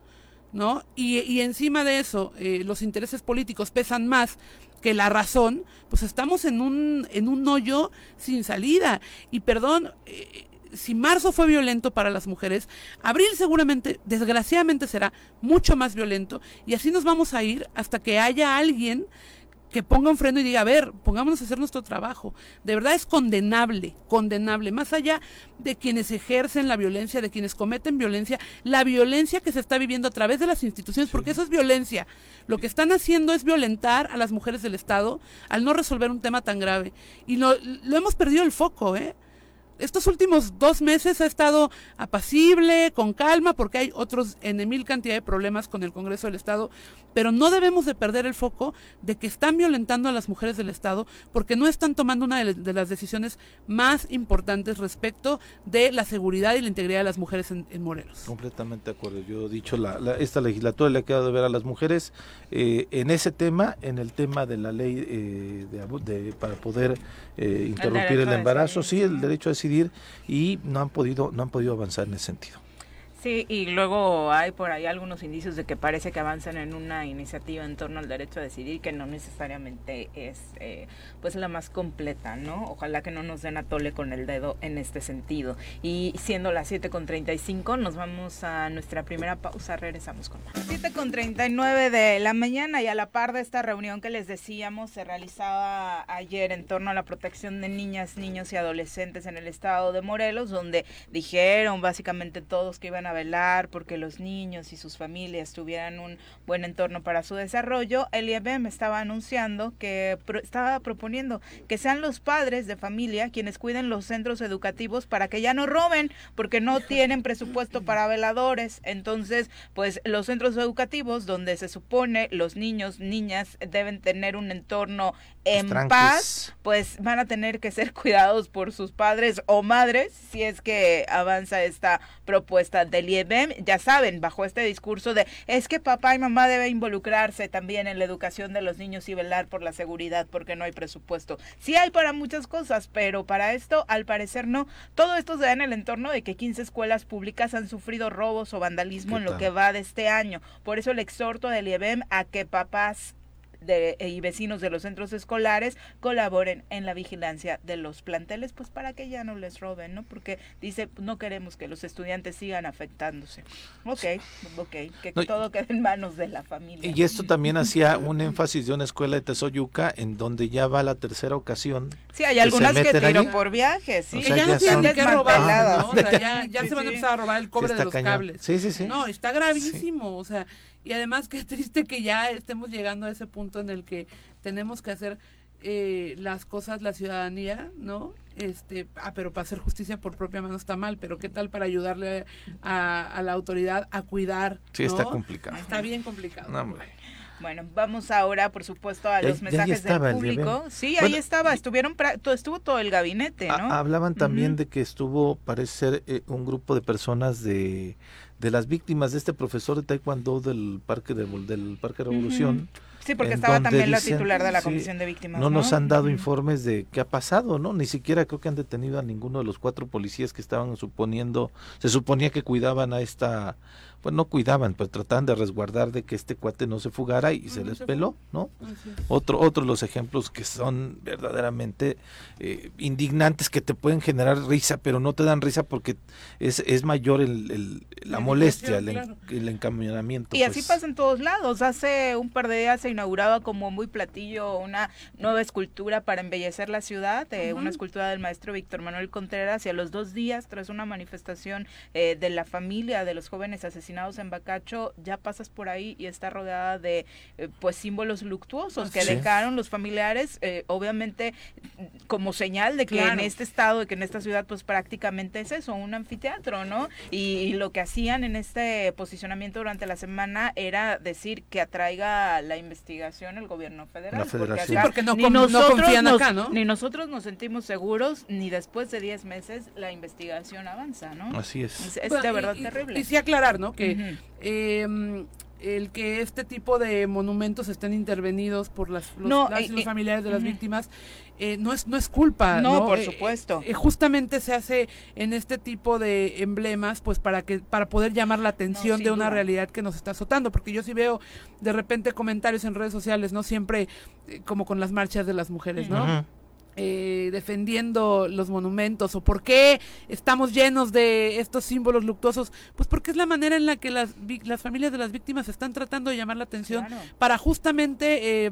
S5: ¿no? Y, y encima de eso, eh, los intereses políticos pesan más que la razón, pues estamos en un, en un hoyo sin salida. Y perdón, eh, si marzo fue violento para las mujeres, abril seguramente, desgraciadamente será mucho más violento. Y así nos vamos a ir hasta que haya alguien que ponga un freno y diga, a ver, pongámonos a hacer nuestro trabajo. De verdad es condenable, condenable, más allá de quienes ejercen la violencia, de quienes cometen violencia, la violencia que se está viviendo a través de las instituciones, porque eso es violencia. Lo que están haciendo es violentar a las mujeres del Estado al no resolver un tema tan grave. Y lo, lo hemos perdido el foco, ¿eh? estos últimos dos meses ha estado apacible, con calma, porque hay otros en mil cantidad de problemas con el Congreso del Estado, pero no debemos de perder el foco de que están violentando a las mujeres del Estado porque no están tomando una de, las decisiones más importantes respecto de la seguridad y la integridad de las mujeres en, Morelos.
S2: Completamente de acuerdo. Yo he dicho, la, esta legislatura le ha quedado de ver a las mujeres eh, en ese tema, en el tema de la ley eh, de, para poder eh, interrumpir el, embarazo, sí, el derecho a decidir y no han podido no han podido avanzar en ese sentido.
S1: Sí, y luego hay por ahí algunos indicios de que parece que avanzan en una iniciativa en torno al derecho a decidir que no necesariamente es eh, pues la más completa, ¿no? Ojalá que no nos den a tole con el dedo en este sentido. Y siendo las 7 con 35, nos vamos a nuestra primera pausa, regresamos con más. 7 con 39 de la mañana y a la par de esta reunión que les decíamos se realizaba ayer en torno a la protección de niñas, niños y adolescentes en el estado de Morelos, donde dijeron básicamente todos que iban a velar porque los niños y sus familias tuvieran un buen entorno para su desarrollo, el IEBM estaba anunciando que estaba proponiendo que sean los padres de familia quienes cuiden los centros educativos para que ya no roben, porque no *laughs* tienen presupuesto para veladores. Entonces, pues los centros educativos donde se supone los niños, niñas deben tener un entorno en paz, pues van a tener que ser *laughs* cuidados por sus padres o madres si es que avanza esta propuesta del IEBM. Ya saben, bajo este discurso de es que papá y mamá deben involucrarse también en la educación de los niños y velar por la seguridad porque no hay presupuesto. Sí hay para muchas cosas, pero para esto al parecer no. Todo esto se da en el entorno de que 15 escuelas públicas han sufrido robos o vandalismo en lo que va de este año. Por eso el exhorto del IEBM a que papás de, y vecinos de los centros escolares colaboren en la vigilancia de los planteles, pues para que ya no les roben, ¿no? Porque dice, no queremos que los estudiantes sigan afectándose. Ok, ok, que todo quede en manos de la familia.
S2: Y esto también hacía un énfasis de una escuela de Tesoyuca en donde ya va la tercera ocasión.
S1: Sí, hay algunas que, tiran por viajes, sí.
S5: ya, no tienen que robar, ¿no? ya, se van a empezar a robar el cobre de los cables.
S2: Sí, sí, sí.
S5: No, está gravísimo, o sea, y además qué triste que ya estemos llegando a ese punto en el que tenemos que hacer eh, las cosas la ciudadanía, ¿no? Este, ah, pero para hacer justicia por propia mano está mal, pero ¿qué tal para ayudarle a, la autoridad a cuidar?
S2: Sí, está complicado.
S5: Está bien complicado.
S1: Bueno, vamos ahora, por supuesto, a los mensajes del público. Sí, ahí estaba, estuvieron, estuvo todo el gabinete, ¿no?
S2: hablaban también de que estuvo, parece ser, eh, un grupo de personas de, de las víctimas de este profesor de taekwondo del Parque de, del Parque Revolución.
S1: Sí, porque estaba también la titular de la Comisión de Víctimas.
S2: No, nos han dado informes de qué ha pasado, ¿no? Ni siquiera creo que han detenido a ninguno de los cuatro policías que estaban suponiendo, se suponía que cuidaban a esta pues no cuidaban, pues trataban de resguardar de que este cuate no se fugara y se les peló, ¿no? Otro, otros los ejemplos que son verdaderamente eh, indignantes, que te pueden generar risa, pero no te dan risa porque es, es mayor el, la, molestia, el, encaminamiento.
S1: Y así pues. pasa en todos lados. Hace un par de días se inauguraba como muy platillo una nueva escultura para embellecer la ciudad, eh, una escultura del maestro Víctor Manuel Contreras, y a los dos días, tras una manifestación eh, de la familia de los jóvenes asesinados, en Bacacho, ya pasas por ahí y está rodeada de eh, pues símbolos luctuosos que dejaron los familiares, eh, obviamente como señal de que en este estado, de que en esta ciudad pues prácticamente es eso, un anfiteatro, ¿no? Y, lo que hacían en este posicionamiento durante la semana era decir que atraiga la investigación el gobierno federal.
S5: Porque, no, ni nosotros acá, ¿no?
S1: Ni nosotros nos sentimos seguros, ni después de 10 meses la investigación avanza, ¿no?
S2: Así es.
S1: Es, de verdad terrible.
S5: Y, sí aclarar, ¿no? Em, el que este tipo de monumentos estén intervenidos por las, los, familiares de las víctimas eh, no es no es culpa
S1: no, por eh, supuesto.
S5: eh, justamente se hace en este tipo de emblemas pues para que para poder llamar la atención de una realidad que nos está azotando porque yo sí veo de repente comentarios en redes sociales no siempre como con las marchas de las mujeres no eh, defendiendo los monumentos o por qué estamos llenos de estos símbolos luctuosos, pues porque es la manera en la que las, las familias de las víctimas están tratando de llamar la atención para justamente eh,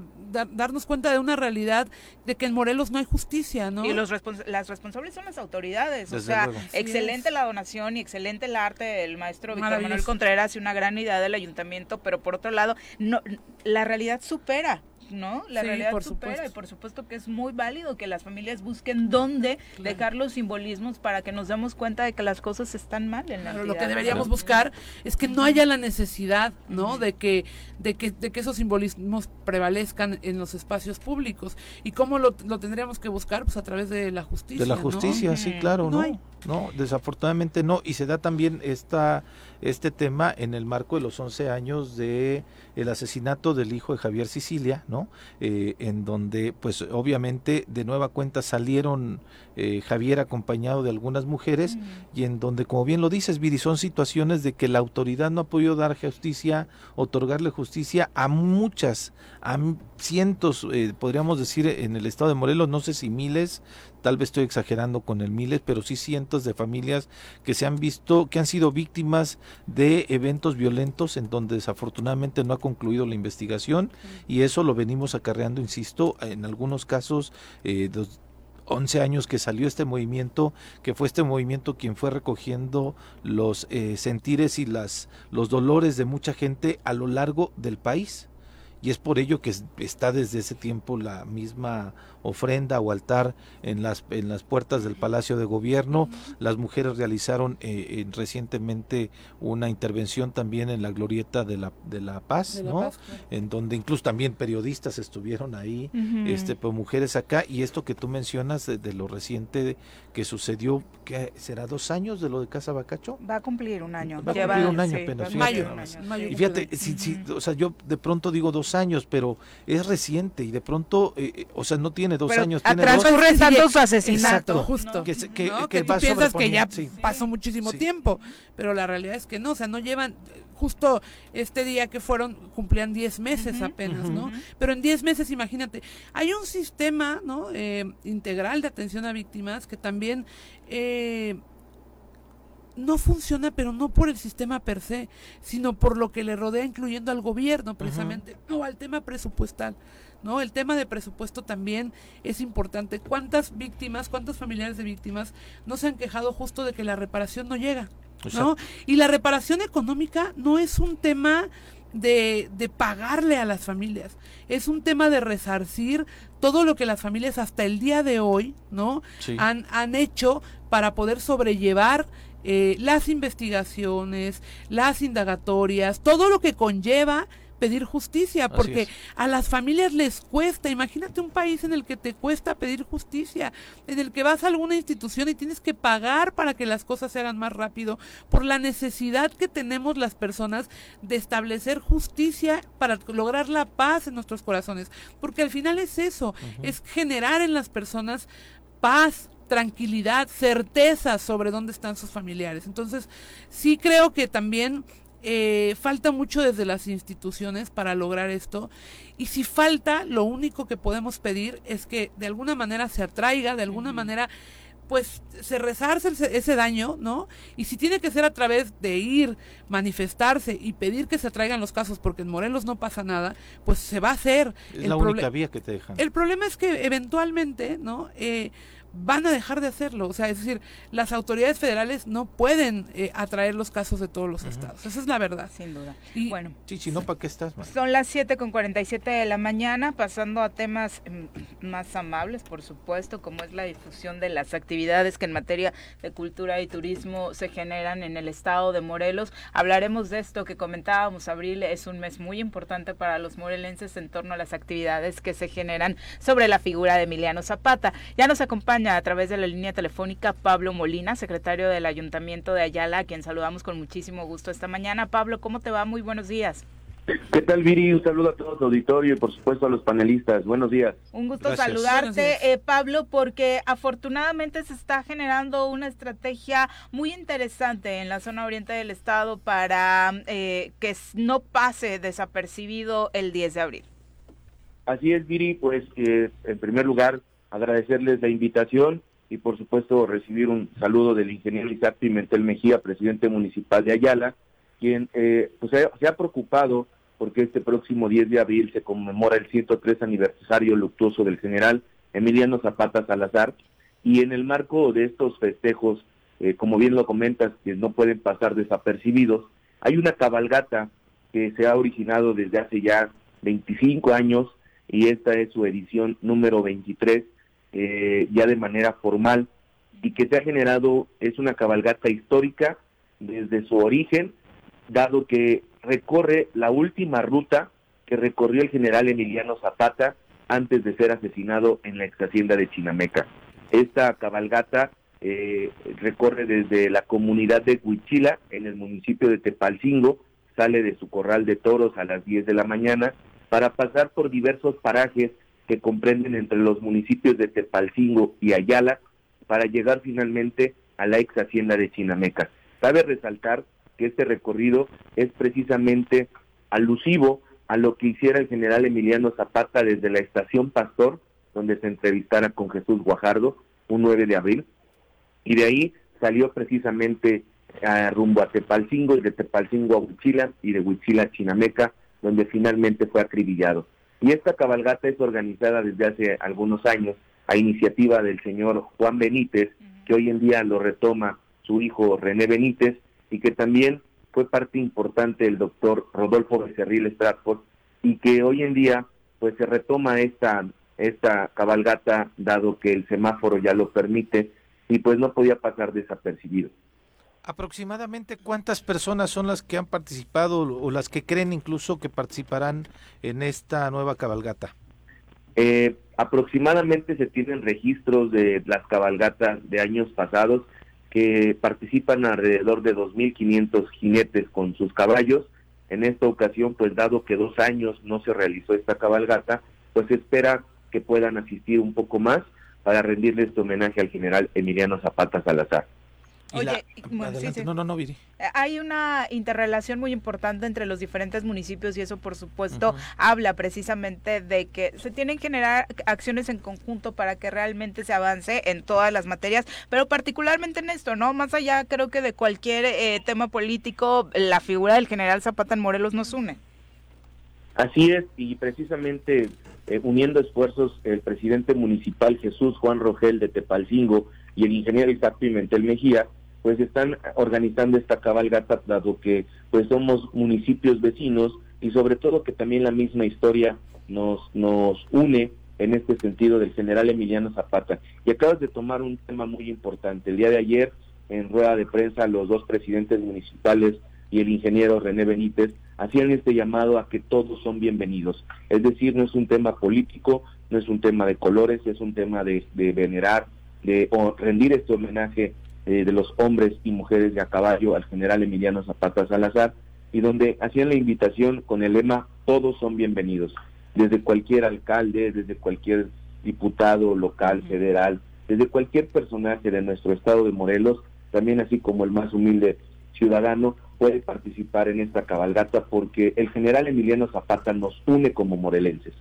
S5: darnos cuenta de una realidad de que en Morelos no hay justicia, ¿no?
S1: Y los las responsables son las autoridades, o sea, excelente la donación y excelente el arte del maestro Víctor Manuel Contreras y una gran idea del ayuntamiento, pero por otro lado, no la realidad supera ¿no? La realidad por supera y por supuesto que es muy válido que las familias busquen dónde dejar los simbolismos para que nos demos cuenta de que las cosas están mal en la
S5: Pero lo que deberíamos buscar es que no haya la necesidad, ¿no? De que de que de que esos simbolismos prevalezcan en los espacios públicos. Y cómo lo, lo tendríamos que buscar pues a través de la justicia,
S2: De la justicia, sí, claro, ¿no? No, desafortunadamente no y se da también esta este tema en el marco de los 11 años de el asesinato del hijo de Javier Sicilia, ¿no? Eh, en donde, pues, obviamente, de nueva cuenta salieron eh, Javier acompañado de algunas mujeres y en donde, como bien lo dices, Viri, son situaciones de que la autoridad no ha podido dar justicia, otorgarle justicia a muchas, a cientos, eh, podríamos decir, en el estado de Morelos, no sé si miles tal vez estoy exagerando con el miles, pero sí cientos de familias que se han visto, que han sido víctimas de eventos violentos en donde desafortunadamente no ha concluido la investigación y eso lo venimos acarreando, insisto, en algunos casos eh, 11 años que salió este movimiento, que fue este movimiento quien fue recogiendo los eh, sentires y las, los dolores de mucha gente a lo largo del país. Y es por ello que está desde ese tiempo la misma ofrenda o altar en las, en las puertas del Palacio de Gobierno. Las mujeres realizaron eh, recientemente una intervención también en la glorieta de la, de la Paz, ¿no? En donde incluso también periodistas estuvieron ahí, este, pues, mujeres acá. Y esto que tú mencionas de, lo reciente que sucedió, que será dos años de lo de Casa Bacacho.
S1: Va a cumplir un año.
S2: Va a cumplir un año apenas. y fíjate, si, o sea, yo de pronto digo dos años, pero es reciente y de pronto, eh, eh, o sea, no tiene dos años, tiene dos.
S1: tantos asesinatos.
S5: Justo. Que, que, que, piensas que ya pasó muchísimo tiempo, pero la realidad es que no, o sea, no llevan justo este día que fueron, cumplían 10 meses apenas, ¿no? Pero en 10 meses, imagínate, hay un sistema, ¿no? Eh, integral de atención a víctimas que también... Eh, no funciona, pero no por el sistema per se, sino por lo que le rodea, incluyendo al gobierno, precisamente, o al tema presupuestal. ¿No? El tema de presupuesto también es importante. ¿Cuántas víctimas, cuántos familiares de víctimas no se han quejado justo de que la reparación no llega? ¿no? Y la reparación económica no es un tema de, de, pagarle a las familias, es un tema de resarcir todo lo que las familias hasta el día de hoy, ¿no? Han, han hecho para poder sobrellevar eh, las investigaciones, las indagatorias, todo lo que conlleva pedir justicia, porque a las familias les cuesta, imagínate un país en el que te cuesta pedir justicia, en el que vas a alguna institución y tienes que pagar para que las cosas se hagan más rápido, por la necesidad que tenemos las personas de establecer justicia para lograr la paz en nuestros corazones, porque al final es eso, es generar en las personas paz, tranquilidad, certeza sobre dónde están sus familiares. Entonces, sí creo que también eh, falta mucho desde las instituciones para lograr esto. Y si falta, lo único que podemos pedir es que de alguna manera se atraiga, de alguna manera pues se resarce ese, daño, ¿no? Y si tiene que ser a través de ir, manifestarse y pedir que se traigan los casos, porque en Morelos no pasa nada, pues se va a hacer.
S2: Es la única vía que te dejan.
S5: El problema es que eventualmente, ¿no? Eh, van a dejar de hacerlo. O sea, es decir, las autoridades federales no pueden eh, atraer los casos de todos los estados. Esa es la verdad.
S1: Sin duda.
S2: Y, bueno, sí, no, ¿para qué estás?
S1: Son las 7 con 47 de la mañana, pasando a temas mm, más amables, por supuesto, como es la difusión de las actividades que en materia de cultura y turismo se generan en el estado de Morelos. Hablaremos de esto que comentábamos, Abril, es un mes muy importante para los morelenses en torno a las actividades que se generan sobre la figura de Emiliano Zapata. Ya nos acompaña a través de la línea telefónica Pablo Molina, secretario del Ayuntamiento de Ayala, a quien saludamos con muchísimo gusto esta mañana. Pablo, ¿cómo te va? Muy buenos días.
S7: ¿Qué tal, Viri? Un saludo a todo el auditorio y, por supuesto, a los panelistas. Buenos días.
S1: Un gusto saludarte, eh, Pablo, porque afortunadamente se está generando una estrategia muy interesante en la zona oriente del estado para eh, que no pase desapercibido el 10 de abril.
S7: Así es, Viri. Pues, eh, en primer lugar, agradecerles la invitación y por supuesto recibir un saludo del ingeniero Isaac Pimentel Mejía, presidente municipal de Ayala, quien eh, pues se ha preocupado porque este próximo 10 de abril se conmemora el 103 aniversario luctuoso del general Emiliano Zapata Salazar. Y en el marco de estos festejos, eh, como bien lo comentas, que no pueden pasar desapercibidos, hay una cabalgata que se ha originado desde hace ya 25 años y esta es su edición número 23 eh, ya de manera formal y que se ha generado es una cabalgata histórica desde su origen, dado que recorre la última ruta que recorrió el general Emiliano Zapata antes de ser asesinado en la ex hacienda de Chinameca. Esta cabalgata eh, recorre desde la comunidad de Huichila, en el municipio de Tepalcingo, sale de su corral de toros a las 10 de la mañana para pasar por diversos parajes que comprenden entre los municipios de Tepalcingo y Ayala para llegar finalmente a la ex hacienda de Chinameca. Cabe resaltar que este recorrido es precisamente alusivo a lo que hiciera el general Emiliano Zapata desde la estación Pastor, donde se entrevistara con Jesús Guajardo un 9 de abril, y de ahí salió precisamente a rumbo a Tepalcingo y de Tepalcingo a Huichila y de Huichila a Chinameca, donde finalmente fue acribillado. Y esta cabalgata es organizada desde hace algunos años a iniciativa del señor Juan Benítez, que hoy en día lo retoma su hijo René Benítez y que también fue parte importante del doctor Rodolfo Becerril Stratford y que hoy en día pues se retoma esta esta cabalgata dado que el semáforo ya lo permite y pues no podía pasar desapercibido
S2: aproximadamente cuántas personas son las que han participado o las que creen incluso que participarán en esta nueva cabalgata?
S7: Eh, aproximadamente se tienen registros de las cabalgatas de años pasados que participan alrededor de 2.500 jinetes con sus caballos. En esta ocasión, pues dado que dos años no se realizó esta cabalgata, pues se espera que puedan asistir un poco más para rendirle este homenaje al general Emiliano Zapata Salazar.
S1: Oye, no, no, no, Viri. Eh, hay una interrelación muy importante entre los diferentes municipios y eso, por supuesto, habla precisamente de que se tienen que generar acciones en conjunto para que realmente se avance en todas las materias, pero particularmente en esto, ¿no? Más allá, creo que de cualquier eh, tema político, la figura del general Zapata en Morelos nos une.
S7: Así es, y precisamente eh, uniendo esfuerzos, el presidente municipal Jesús Juan Rogel de Tepalcingo y el ingeniero Isaac Pimentel Mejía, pues están organizando esta cabalgata, dado que pues somos municipios vecinos y sobre todo que también la misma historia nos, nos une en este sentido del general Emiliano Zapata. Y acabas de tomar un tema muy importante. El día de ayer, en rueda de prensa, los dos presidentes municipales y el ingeniero René Benítez hacían este llamado a que todos son bienvenidos. Es decir, no es un tema político, no es un tema de colores, es un tema de, venerar, de rendir este homenaje eh, de los hombres y mujeres de a caballo al general Emiliano Zapata Salazar, y donde hacían la invitación con el lema todos son bienvenidos, desde cualquier alcalde, desde cualquier diputado local, federal, desde cualquier personaje de nuestro estado de Morelos, también así como el más humilde ciudadano, puede participar en esta cabalgata porque el general Emiliano Zapata nos une como morelenses.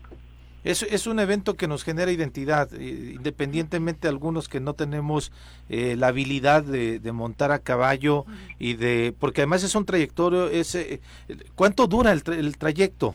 S2: Es, es un evento que nos genera identidad, eh, independientemente de algunos que no tenemos eh, la habilidad de, montar a caballo y de, porque además es un trayectorio, es, eh, ¿cuánto dura el, el trayecto?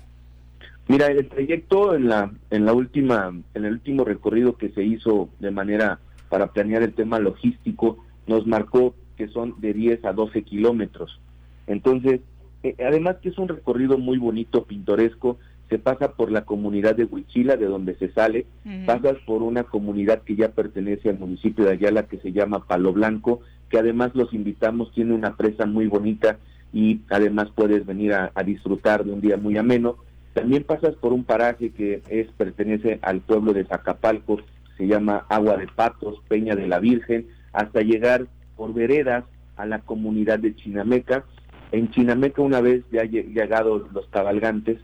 S7: Mira, el trayecto en la, en la última, en el último recorrido que se hizo de manera para planear el tema logístico, nos marcó que son de 10 a 12 kilómetros. Entonces, eh, además que es un recorrido muy bonito, pintoresco, se pasa por la comunidad de Huichila, de donde se sale, pasas por una comunidad que ya pertenece al municipio de Ayala, que se llama Palo Blanco, que además los invitamos, tiene una presa muy bonita y además puedes venir a, disfrutar de un día muy ameno. También pasas por un paraje que es pertenece al pueblo de Zacapalco, se llama Agua de Patos, Peña de la Virgen, hasta llegar por veredas a la comunidad de Chinameca, en Chinameca, una vez ya llegado los cabalgantes,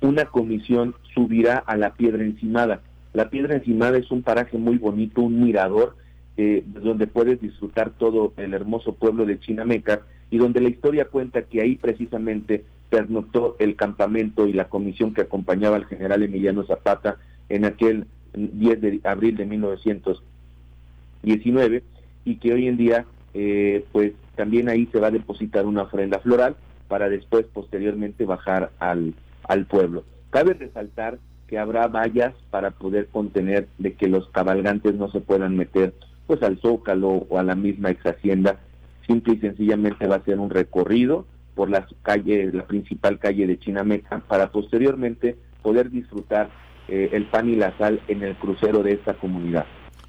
S7: una comisión subirá a la piedra encimada. La piedra encimada es un paraje muy bonito, un mirador, eh, donde puedes disfrutar todo el hermoso pueblo de Chinameca y donde la historia cuenta que ahí precisamente pernoctó el campamento y la comisión que acompañaba al general Emiliano Zapata en aquel 10 de abril de 1919 y que hoy en día eh, pues también ahí se va a depositar una ofrenda floral para después posteriormente bajar al, al pueblo. Cabe resaltar que habrá vallas para poder contener de que los cabalgantes no se puedan meter pues al zócalo o a la misma ex hacienda. Simple y sencillamente va a ser un recorrido por la calle, la principal calle de Chinameca, para posteriormente poder disfrutar eh, el pan y la sal en el crucero de esta comunidad.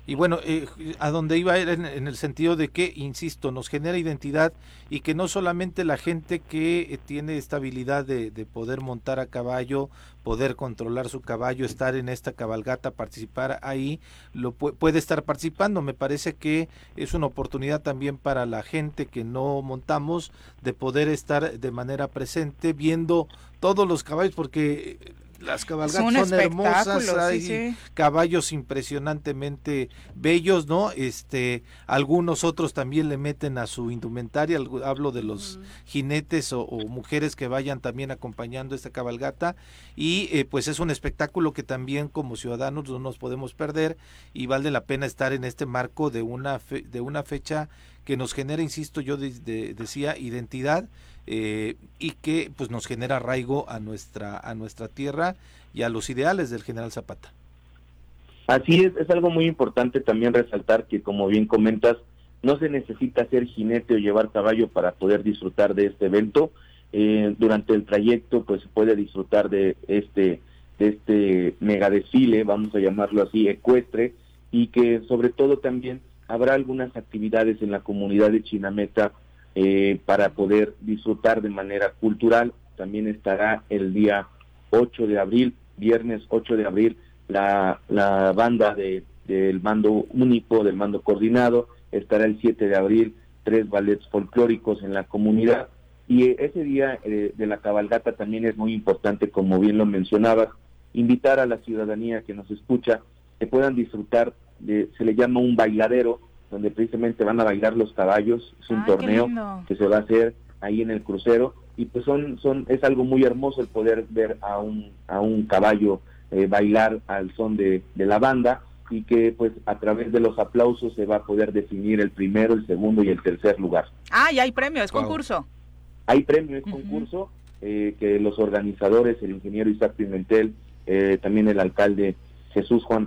S2: Y bueno, eh, a donde iba era en, el sentido de que, insisto, nos genera identidad y que no solamente la gente que eh, tiene esta habilidad de, poder montar a caballo, poder controlar su caballo, estar en esta cabalgata, participar ahí, lo puede estar participando. Me parece que es una oportunidad también para la gente que no montamos de poder estar de manera presente viendo todos los caballos, porque las cabalgatas son hermosas, hay caballos impresionantemente bellos, ¿no? Este, algunos otros también le meten a su indumentaria, hablo de los jinetes o, mujeres que vayan también acompañando esta cabalgata y eh, pues es un espectáculo que también como ciudadanos no nos podemos perder y vale la pena estar en este marco de una de una fecha que nos genera, insisto, yo decía identidad eh, y que pues nos genera arraigo a nuestra a nuestra tierra y a los ideales del general Zapata.
S7: Así es, es algo muy importante también resaltar que como bien comentas, no se necesita ser jinete o llevar caballo para poder disfrutar de este evento. Eh, durante el trayecto pues se puede disfrutar de este de este mega desfile, vamos a llamarlo así, ecuestre, y que sobre todo también habrá algunas actividades en la comunidad de Chinameta eh, para poder disfrutar de manera cultural. También estará el día 8 de abril, viernes 8 de abril, la, la banda de, del mando único, del mando coordinado. Estará el 7 de abril tres ballets folclóricos en la comunidad. Y ese día eh, de la cabalgata también es muy importante, como bien lo mencionabas, invitar a la ciudadanía que nos escucha que puedan disfrutar de, se le llama un bailadero, donde precisamente van a bailar los caballos, es un torneo que se va a hacer ahí en el crucero y pues son son es algo muy hermoso el poder ver a un a un caballo eh, bailar al son de, de la banda y que pues a través de los aplausos se va a poder definir el primero, el segundo y el tercer lugar.
S1: Ah, y hay premio, es concurso.
S7: Hay premio, es concurso eh, que los organizadores, el ingeniero Isaac Pimentel, eh, también el alcalde Jesús Juan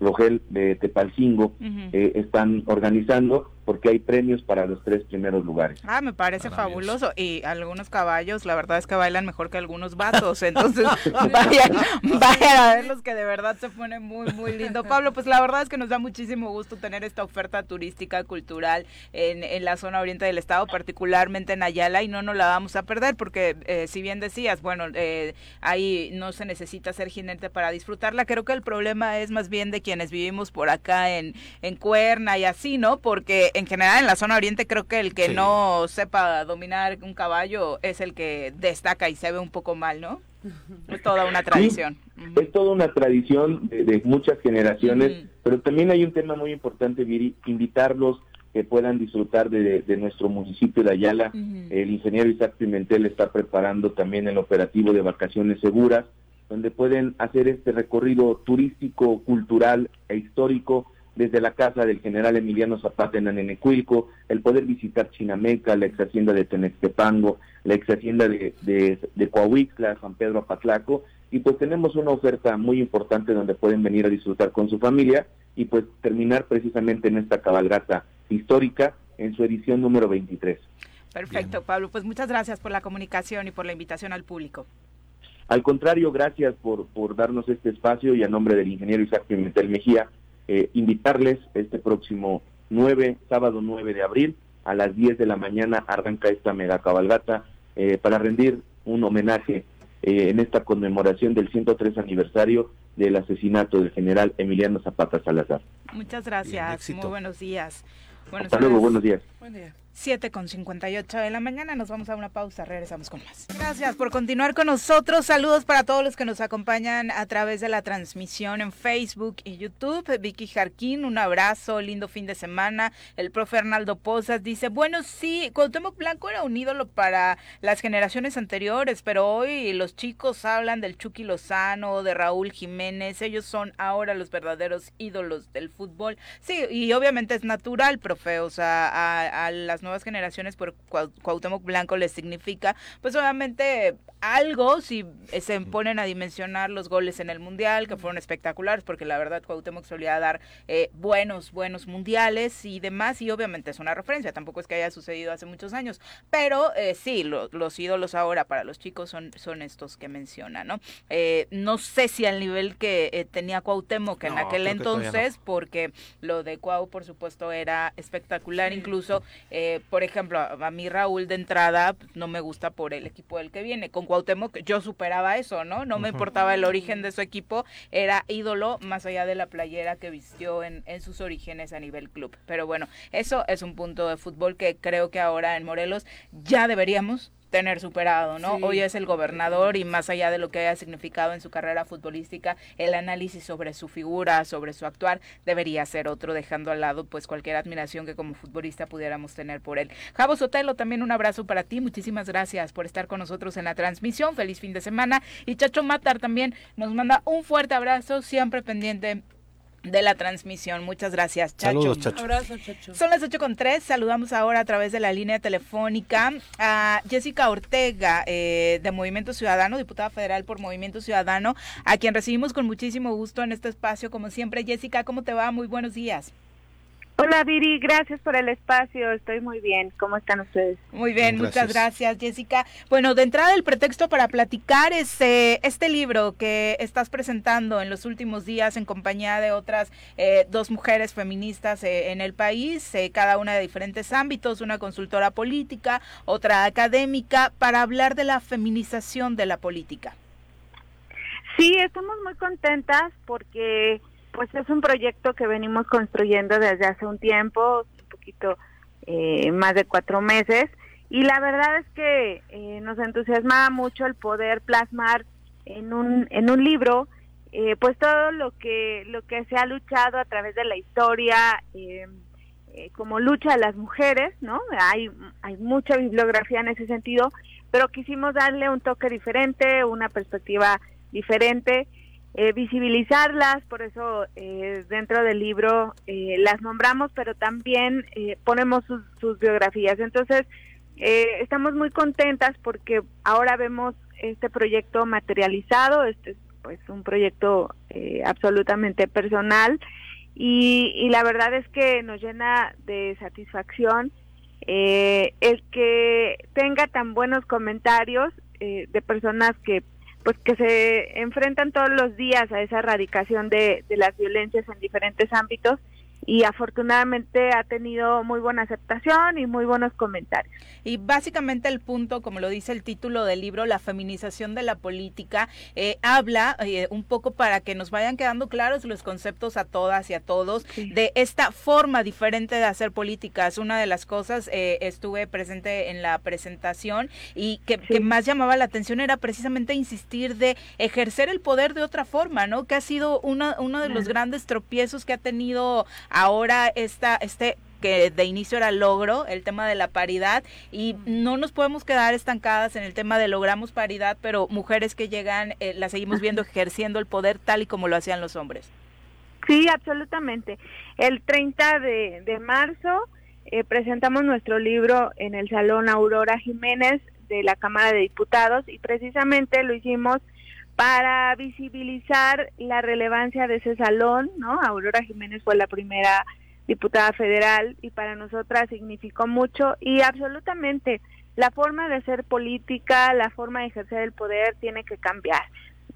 S7: Rogel de Tepalcingo eh, están organizando porque hay premios para los tres primeros lugares.
S1: Ah, me parece fabuloso. Y algunos caballos, la verdad es que bailan mejor que algunos vatos. *laughs* Entonces, *laughs* vayan, vayan a ver los que de verdad se pone muy, muy lindo. Pablo, pues la verdad es que nos da muchísimo gusto tener esta oferta turística, cultural en, en la zona oriente del estado, particularmente en Ayala, y no nos la vamos a perder porque, eh, si bien decías, bueno, eh, ahí no se necesita ser jinete para disfrutarla. Creo que el problema es más bien de quienes vivimos por acá en, en Cuerna y así, ¿no? Porque en general en la zona oriente creo que el que no sepa dominar un caballo es el que destaca y se ve un poco mal, ¿no? *laughs* Es toda una tradición.
S7: Es toda una tradición de, muchas generaciones, pero también hay un tema muy importante, Viri, invitarlos que puedan disfrutar de, nuestro municipio de Ayala. El ingeniero Isaac Pimentel está preparando también el operativo de vacaciones seguras, donde pueden hacer este recorrido turístico, cultural e histórico desde la casa del general Emiliano Zapata en Anenecuilco, el poder visitar Chinameca, la ex hacienda de Tenextepango, la ex hacienda de, de, Coahuixla, San Pedro Apatlaco, y pues tenemos una oferta muy importante donde pueden venir a disfrutar con su familia y pues terminar precisamente en esta cabalgata histórica en su edición número 23.
S1: Perfecto, Pablo. Pues muchas gracias por la comunicación y por la invitación al público.
S7: Al contrario, gracias por, por darnos este espacio y a nombre del ingeniero Isaac Pimentel Mejía, eh, invitarles este próximo 9, sábado 9 de abril, a las 10 de la mañana arranca esta mega cabalgata eh, para rendir un homenaje eh, en esta conmemoración del 103 aniversario del asesinato del general Emiliano Zapata Salazar.
S1: Muchas gracias, muy buenos días.
S7: Hasta luego, buenos días.
S1: Buen día. 7 con 58 de la mañana. Nos vamos a una pausa, regresamos con más. Gracias por continuar con nosotros. Saludos para todos los que nos acompañan a través de la transmisión en Facebook y YouTube. Vicky Jarquín, un abrazo, lindo fin de semana. El profe Arnaldo Pozas dice, bueno, sí, Cuauhtémoc Blanco era un ídolo para las generaciones anteriores, pero hoy los chicos hablan del Chucky Lozano, de Raúl Jiménez. Ellos son ahora los verdaderos ídolos del fútbol. Sí, y obviamente es natural, profe, o sea, a, a las nuevas generaciones por Cuauhtémoc Blanco les significa, pues obviamente algo si se ponen a dimensionar los goles en el Mundial, que fueron espectaculares, porque la verdad Cuauhtémoc solía dar eh, buenos, buenos mundiales y demás, y obviamente es una referencia, tampoco es que haya sucedido hace muchos años, pero eh, sí, los ídolos ahora para los chicos son, son estos que menciona, ¿no? Eh, no sé si al nivel que tenía Cuauhtémoc en aquel entonces, porque lo de Cuau, por supuesto, era espectacular, incluso por ejemplo, a, mí Raúl de entrada pues, no me gusta por el equipo del que viene. Con Cuauhtémoc yo superaba eso, ¿no? No me importaba el origen de su equipo, era ídolo más allá de la playera que vistió en, en sus orígenes a nivel club. Pero bueno, eso es un punto de fútbol que creo que ahora en Morelos ya deberíamos tener superado, ¿no? Hoy es el gobernador y más allá de lo que haya significado en su carrera futbolística, el análisis sobre su figura, sobre su actuar, debería ser otro, dejando al lado pues cualquier admiración que como futbolista pudiéramos tener por él. Javo Sotelo, también un abrazo para ti, muchísimas gracias por estar con nosotros en la transmisión, feliz fin de semana. Y Chacho Matar también nos manda un fuerte abrazo, siempre pendiente de la transmisión. Muchas gracias, Chacho.
S2: Saludos, Chacho.
S5: Abrazo, Chacho.
S1: Son las 8 con 3. Saludamos ahora a través de la línea telefónica a Jessica Ortega, eh, de Movimiento Ciudadano, diputada federal por Movimiento Ciudadano, a quien recibimos con muchísimo gusto en este espacio. Como siempre, Jessica, ¿cómo te va? Muy buenos días.
S8: Hola Viri, gracias por el espacio, estoy muy bien. ¿Cómo están ustedes?
S1: Muy bien, muchas gracias Jessica. Bueno, de entrada el pretexto para platicar es eh, este libro que estás presentando en los últimos días en compañía de otras eh, dos mujeres feministas eh, en el país, cada una de diferentes ámbitos, una consultora política, otra académica, para hablar de la feminización de la política.
S8: Sí, estamos muy contentas porque pues es un proyecto que venimos construyendo desde hace un tiempo, un poquito eh, más de cuatro meses, y la verdad es que eh, nos entusiasma mucho el poder plasmar en un, en un libro eh, pues todo lo que lo que se ha luchado a través de la historia eh, como lucha de las mujeres, ¿no? Hay, hay mucha bibliografía en ese sentido, pero quisimos darle un toque diferente, una perspectiva diferente, eh, visibilizarlas, por eso eh, dentro del libro las nombramos, pero también ponemos sus, sus, biografías. Entonces, estamos muy contentas porque ahora vemos este proyecto materializado, este es pues un proyecto absolutamente personal, y, la verdad es que nos llena de satisfacción eh, el que tenga tan buenos comentarios eh, de personas que pues que se enfrentan todos los días a esa erradicación de, de las violencias en diferentes ámbitos y afortunadamente ha tenido muy buena aceptación y muy buenos comentarios.
S1: Y básicamente el punto, como lo dice el título del libro, la feminización de la política, eh, habla eh, un poco para que nos vayan quedando claros los conceptos a todas y a todos de esta forma diferente de hacer política. Es una de las cosas, eh, estuve presente en la presentación y que, que, más llamaba la atención era precisamente insistir de ejercer el poder de otra forma, ¿no? Que ha sido una, uno de los grandes tropiezos que ha tenido ahora esta, este que de inicio era logro, el tema de la paridad, y no nos podemos quedar estancadas en el tema de logramos paridad, pero mujeres que llegan, eh, las seguimos *laughs* viendo ejerciendo el poder tal y como lo hacían los hombres.
S8: Sí, absolutamente. El 30 de, de marzo eh, presentamos nuestro libro en el Salón Aurora Jiménez de la Cámara de Diputados y precisamente lo hicimos para visibilizar la relevancia de ese salón, ¿no? Aurora Jiménez fue la primera diputada federal y para nosotras significó mucho y absolutamente la forma de hacer política, la forma de ejercer el poder tiene que cambiar.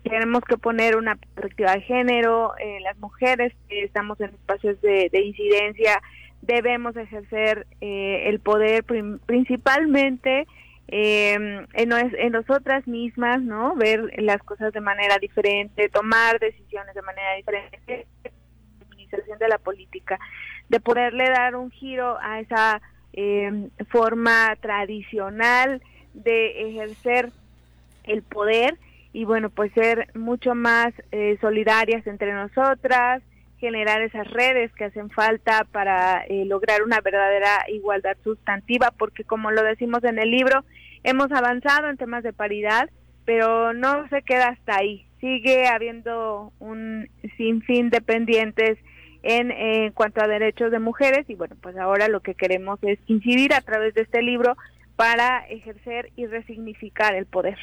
S8: Tenemos que poner una perspectiva de género, eh, las mujeres que estamos en espacios de, incidencia debemos ejercer eh, el poder principalmente eh, en, nosotras mismas, ¿no? Ver las cosas de manera diferente, tomar decisiones de manera diferente, administración de la política, de poderle dar un giro a esa eh, forma tradicional de ejercer el poder y bueno, pues ser mucho más eh, solidarias entre nosotras, generar esas redes que hacen falta para eh, lograr una verdadera igualdad sustantiva, porque como lo decimos en el libro, hemos avanzado en temas de paridad, pero no se queda hasta ahí. Sigue habiendo un sinfín de pendientes en, en cuanto a derechos de mujeres y bueno, pues ahora lo que queremos es incidir a través de este libro para ejercer y resignificar el poder.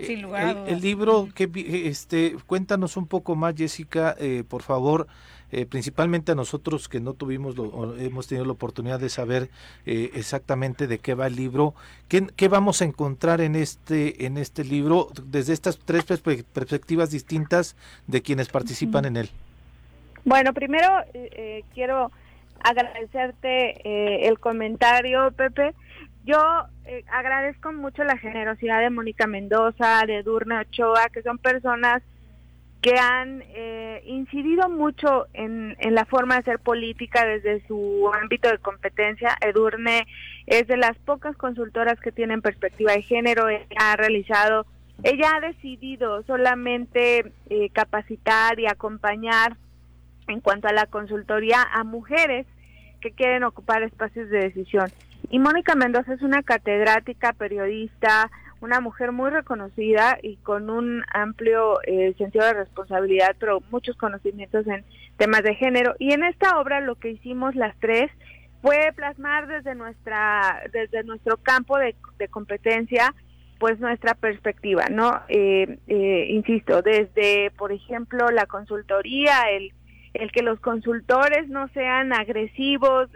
S2: Sin lugar el, el, libro, que, este, cuéntanos un poco más, Jessica, eh, por favor, eh, principalmente a nosotros que no tuvimos, lo, hemos tenido la oportunidad de saber eh, exactamente de qué va el libro, ¿Qué, ¿qué, vamos a encontrar en este, en este libro desde estas tres perspectivas distintas de quienes participan en él.
S8: Bueno, primero eh, quiero agradecerte el comentario, Pepe. Yo agradezco mucho la generosidad de Mónica Mendoza, de Durna Ochoa, que son personas que han eh, incidido mucho en, en, la forma de hacer política desde su ámbito de competencia. Edurne es de las pocas consultoras que tienen perspectiva de género. Ella ha realizado, ella ha decidido solamente eh, capacitar y acompañar en cuanto a la consultoría a mujeres que quieren ocupar espacios de decisión. Y Mónica Mendoza es una catedrática, periodista, una mujer muy reconocida y con un amplio eh, sentido de responsabilidad, pero muchos conocimientos en temas de género. Y en esta obra lo que hicimos las tres fue plasmar desde nuestra desde nuestro campo de, competencia pues nuestra perspectiva, ¿no? Eh, eh, insisto, desde, por ejemplo, la consultoría, el, el que los consultores no sean agresivos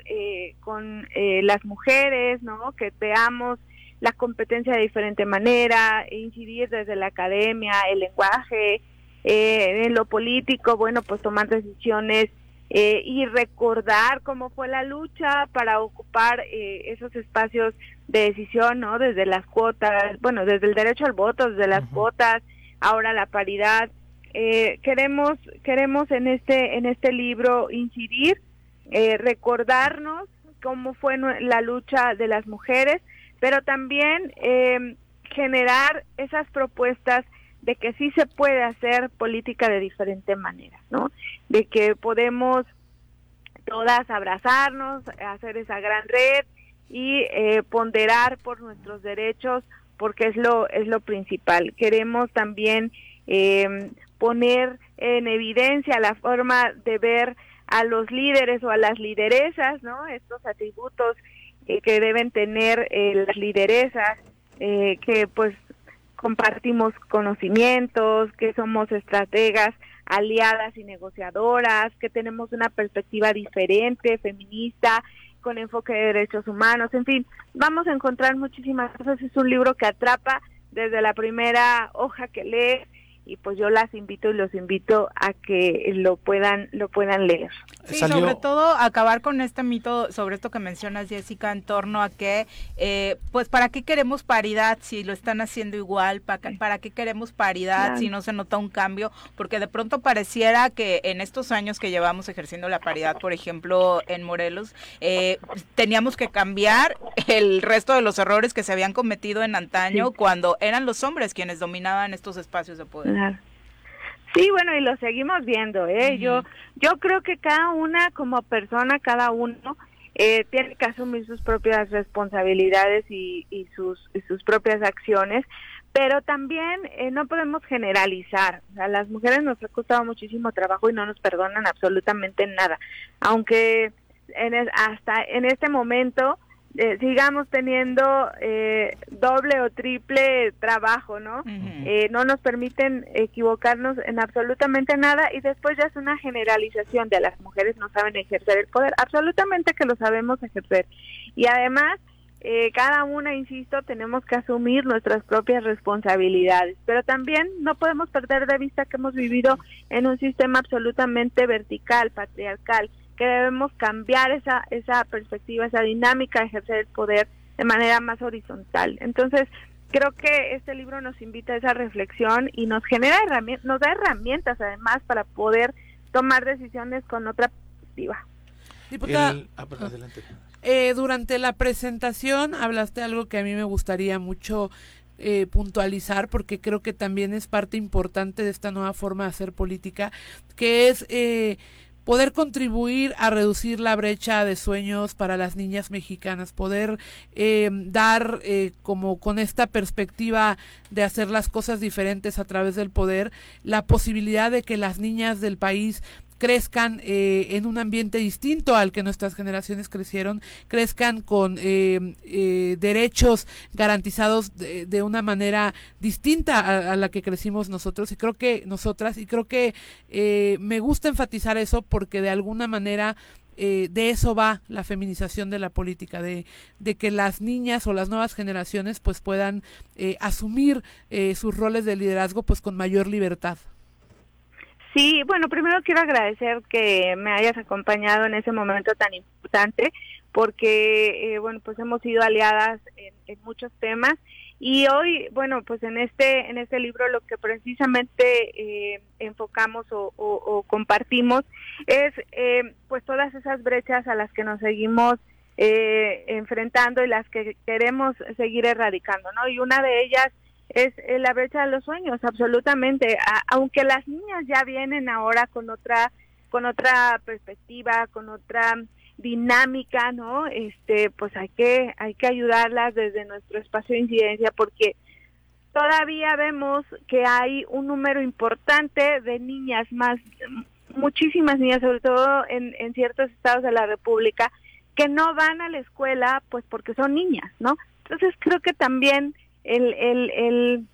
S8: con las mujeres, ¿no? Que veamos la competencia de diferente manera, incidir desde la academia, el lenguaje, eh, en lo político, bueno, pues tomar decisiones eh, y recordar cómo fue la lucha para ocupar eh, esos espacios de decisión, ¿no? Desde las cuotas, bueno, desde el derecho al voto, desde las cuotas, ahora la paridad. queremos queremos en este en este libro incidir, recordarnos cómo fue la lucha de las mujeres pero también eh, generar esas propuestas de que sí se puede hacer política de diferente manera, ¿no? De que podemos todas abrazarnos, hacer esa gran red y eh, ponderar por nuestros derechos porque es lo es lo principal. Queremos también eh, poner en evidencia la forma de ver a los líderes o a las lideresas, ¿no? Estos atributos eh, que deben tener eh, las lideresas, eh, que pues compartimos conocimientos, que somos estrategas, aliadas y negociadoras, que tenemos una perspectiva diferente, feminista, con enfoque de derechos humanos, en fin, vamos a encontrar muchísimas cosas. Es un libro que atrapa desde la primera hoja que lees y pues yo las invito y los invito a que lo puedan lo puedan leer.
S1: Sí, sobre todo acabar con este mito sobre esto que mencionas Jessica en torno a que eh, pues para qué queremos paridad si lo están haciendo igual, para, para qué queremos paridad si no se nota un cambio, porque de pronto pareciera que en estos años que llevamos ejerciendo la paridad, por ejemplo en Morelos, eh, teníamos que cambiar el resto de los errores que se habían cometido en antaño cuando eran los hombres quienes dominaban estos espacios de poder.
S8: Sí, bueno, y lo seguimos viendo, ¿eh? Yo yo creo que cada una como persona, cada uno eh, tiene que asumir sus propias responsabilidades y, y sus y sus propias acciones, pero también eh, no podemos generalizar. A las mujeres nos ha costado muchísimo trabajo y no nos perdonan absolutamente nada, aunque en hasta en este momento eh, sigamos teniendo eh, doble o triple trabajo, ¿no? Eh, no nos permiten equivocarnos en absolutamente nada y después ya es una generalización de las mujeres no saben ejercer el poder, absolutamente que lo sabemos ejercer. Y además, cada una, insisto, tenemos que asumir nuestras propias responsabilidades, pero también no podemos perder de vista que hemos vivido en un sistema absolutamente vertical, patriarcal, que debemos cambiar esa, esa perspectiva, esa dinámica de ejercer el poder de manera más horizontal. Entonces, creo que este libro nos invita a esa reflexión y nos genera herramientas, nos da herramientas además para poder tomar decisiones con otra perspectiva.
S5: Diputada, ah, eh, durante la presentación hablaste algo que a mí me gustaría mucho eh, puntualizar porque creo que también es parte importante de esta nueva forma de hacer política, que es eh, poder contribuir a reducir la brecha de sueños para las niñas mexicanas, poder eh, dar eh, como con esta perspectiva de hacer las cosas diferentes a través del poder, la posibilidad de que las niñas del país crezcan eh, en un ambiente distinto al que nuestras generaciones crecieron, crezcan con eh, eh, derechos garantizados de, una manera distinta a, la que crecimos nosotros y creo que nosotras y creo que me gusta enfatizar eso porque de alguna manera de eso va la feminización de la política, de, de, que las niñas o las nuevas generaciones pues puedan asumir sus roles de liderazgo pues con mayor libertad.
S8: Sí, bueno, primero quiero agradecer que me hayas acompañado en ese momento tan importante, porque, eh, bueno, pues hemos sido aliadas en, muchos temas y hoy, bueno, pues en este en este libro lo que precisamente eh, enfocamos o, compartimos es, eh, pues todas esas brechas a las que nos seguimos enfrentando y las que queremos seguir erradicando, ¿no? Y una de ellas es la brecha de los sueños, absolutamente. aunque las niñas ya vienen ahora con otra con otra perspectiva, con otra dinámica, ¿no? Este, pues hay que hay que ayudarlas desde nuestro espacio de incidencia porque todavía vemos que hay un número importante de niñas más muchísimas niñas, sobre todo en, en ciertos estados de la República, que no van a la escuela pues porque son niñas, ¿no? Entonces creo que también el, el, el,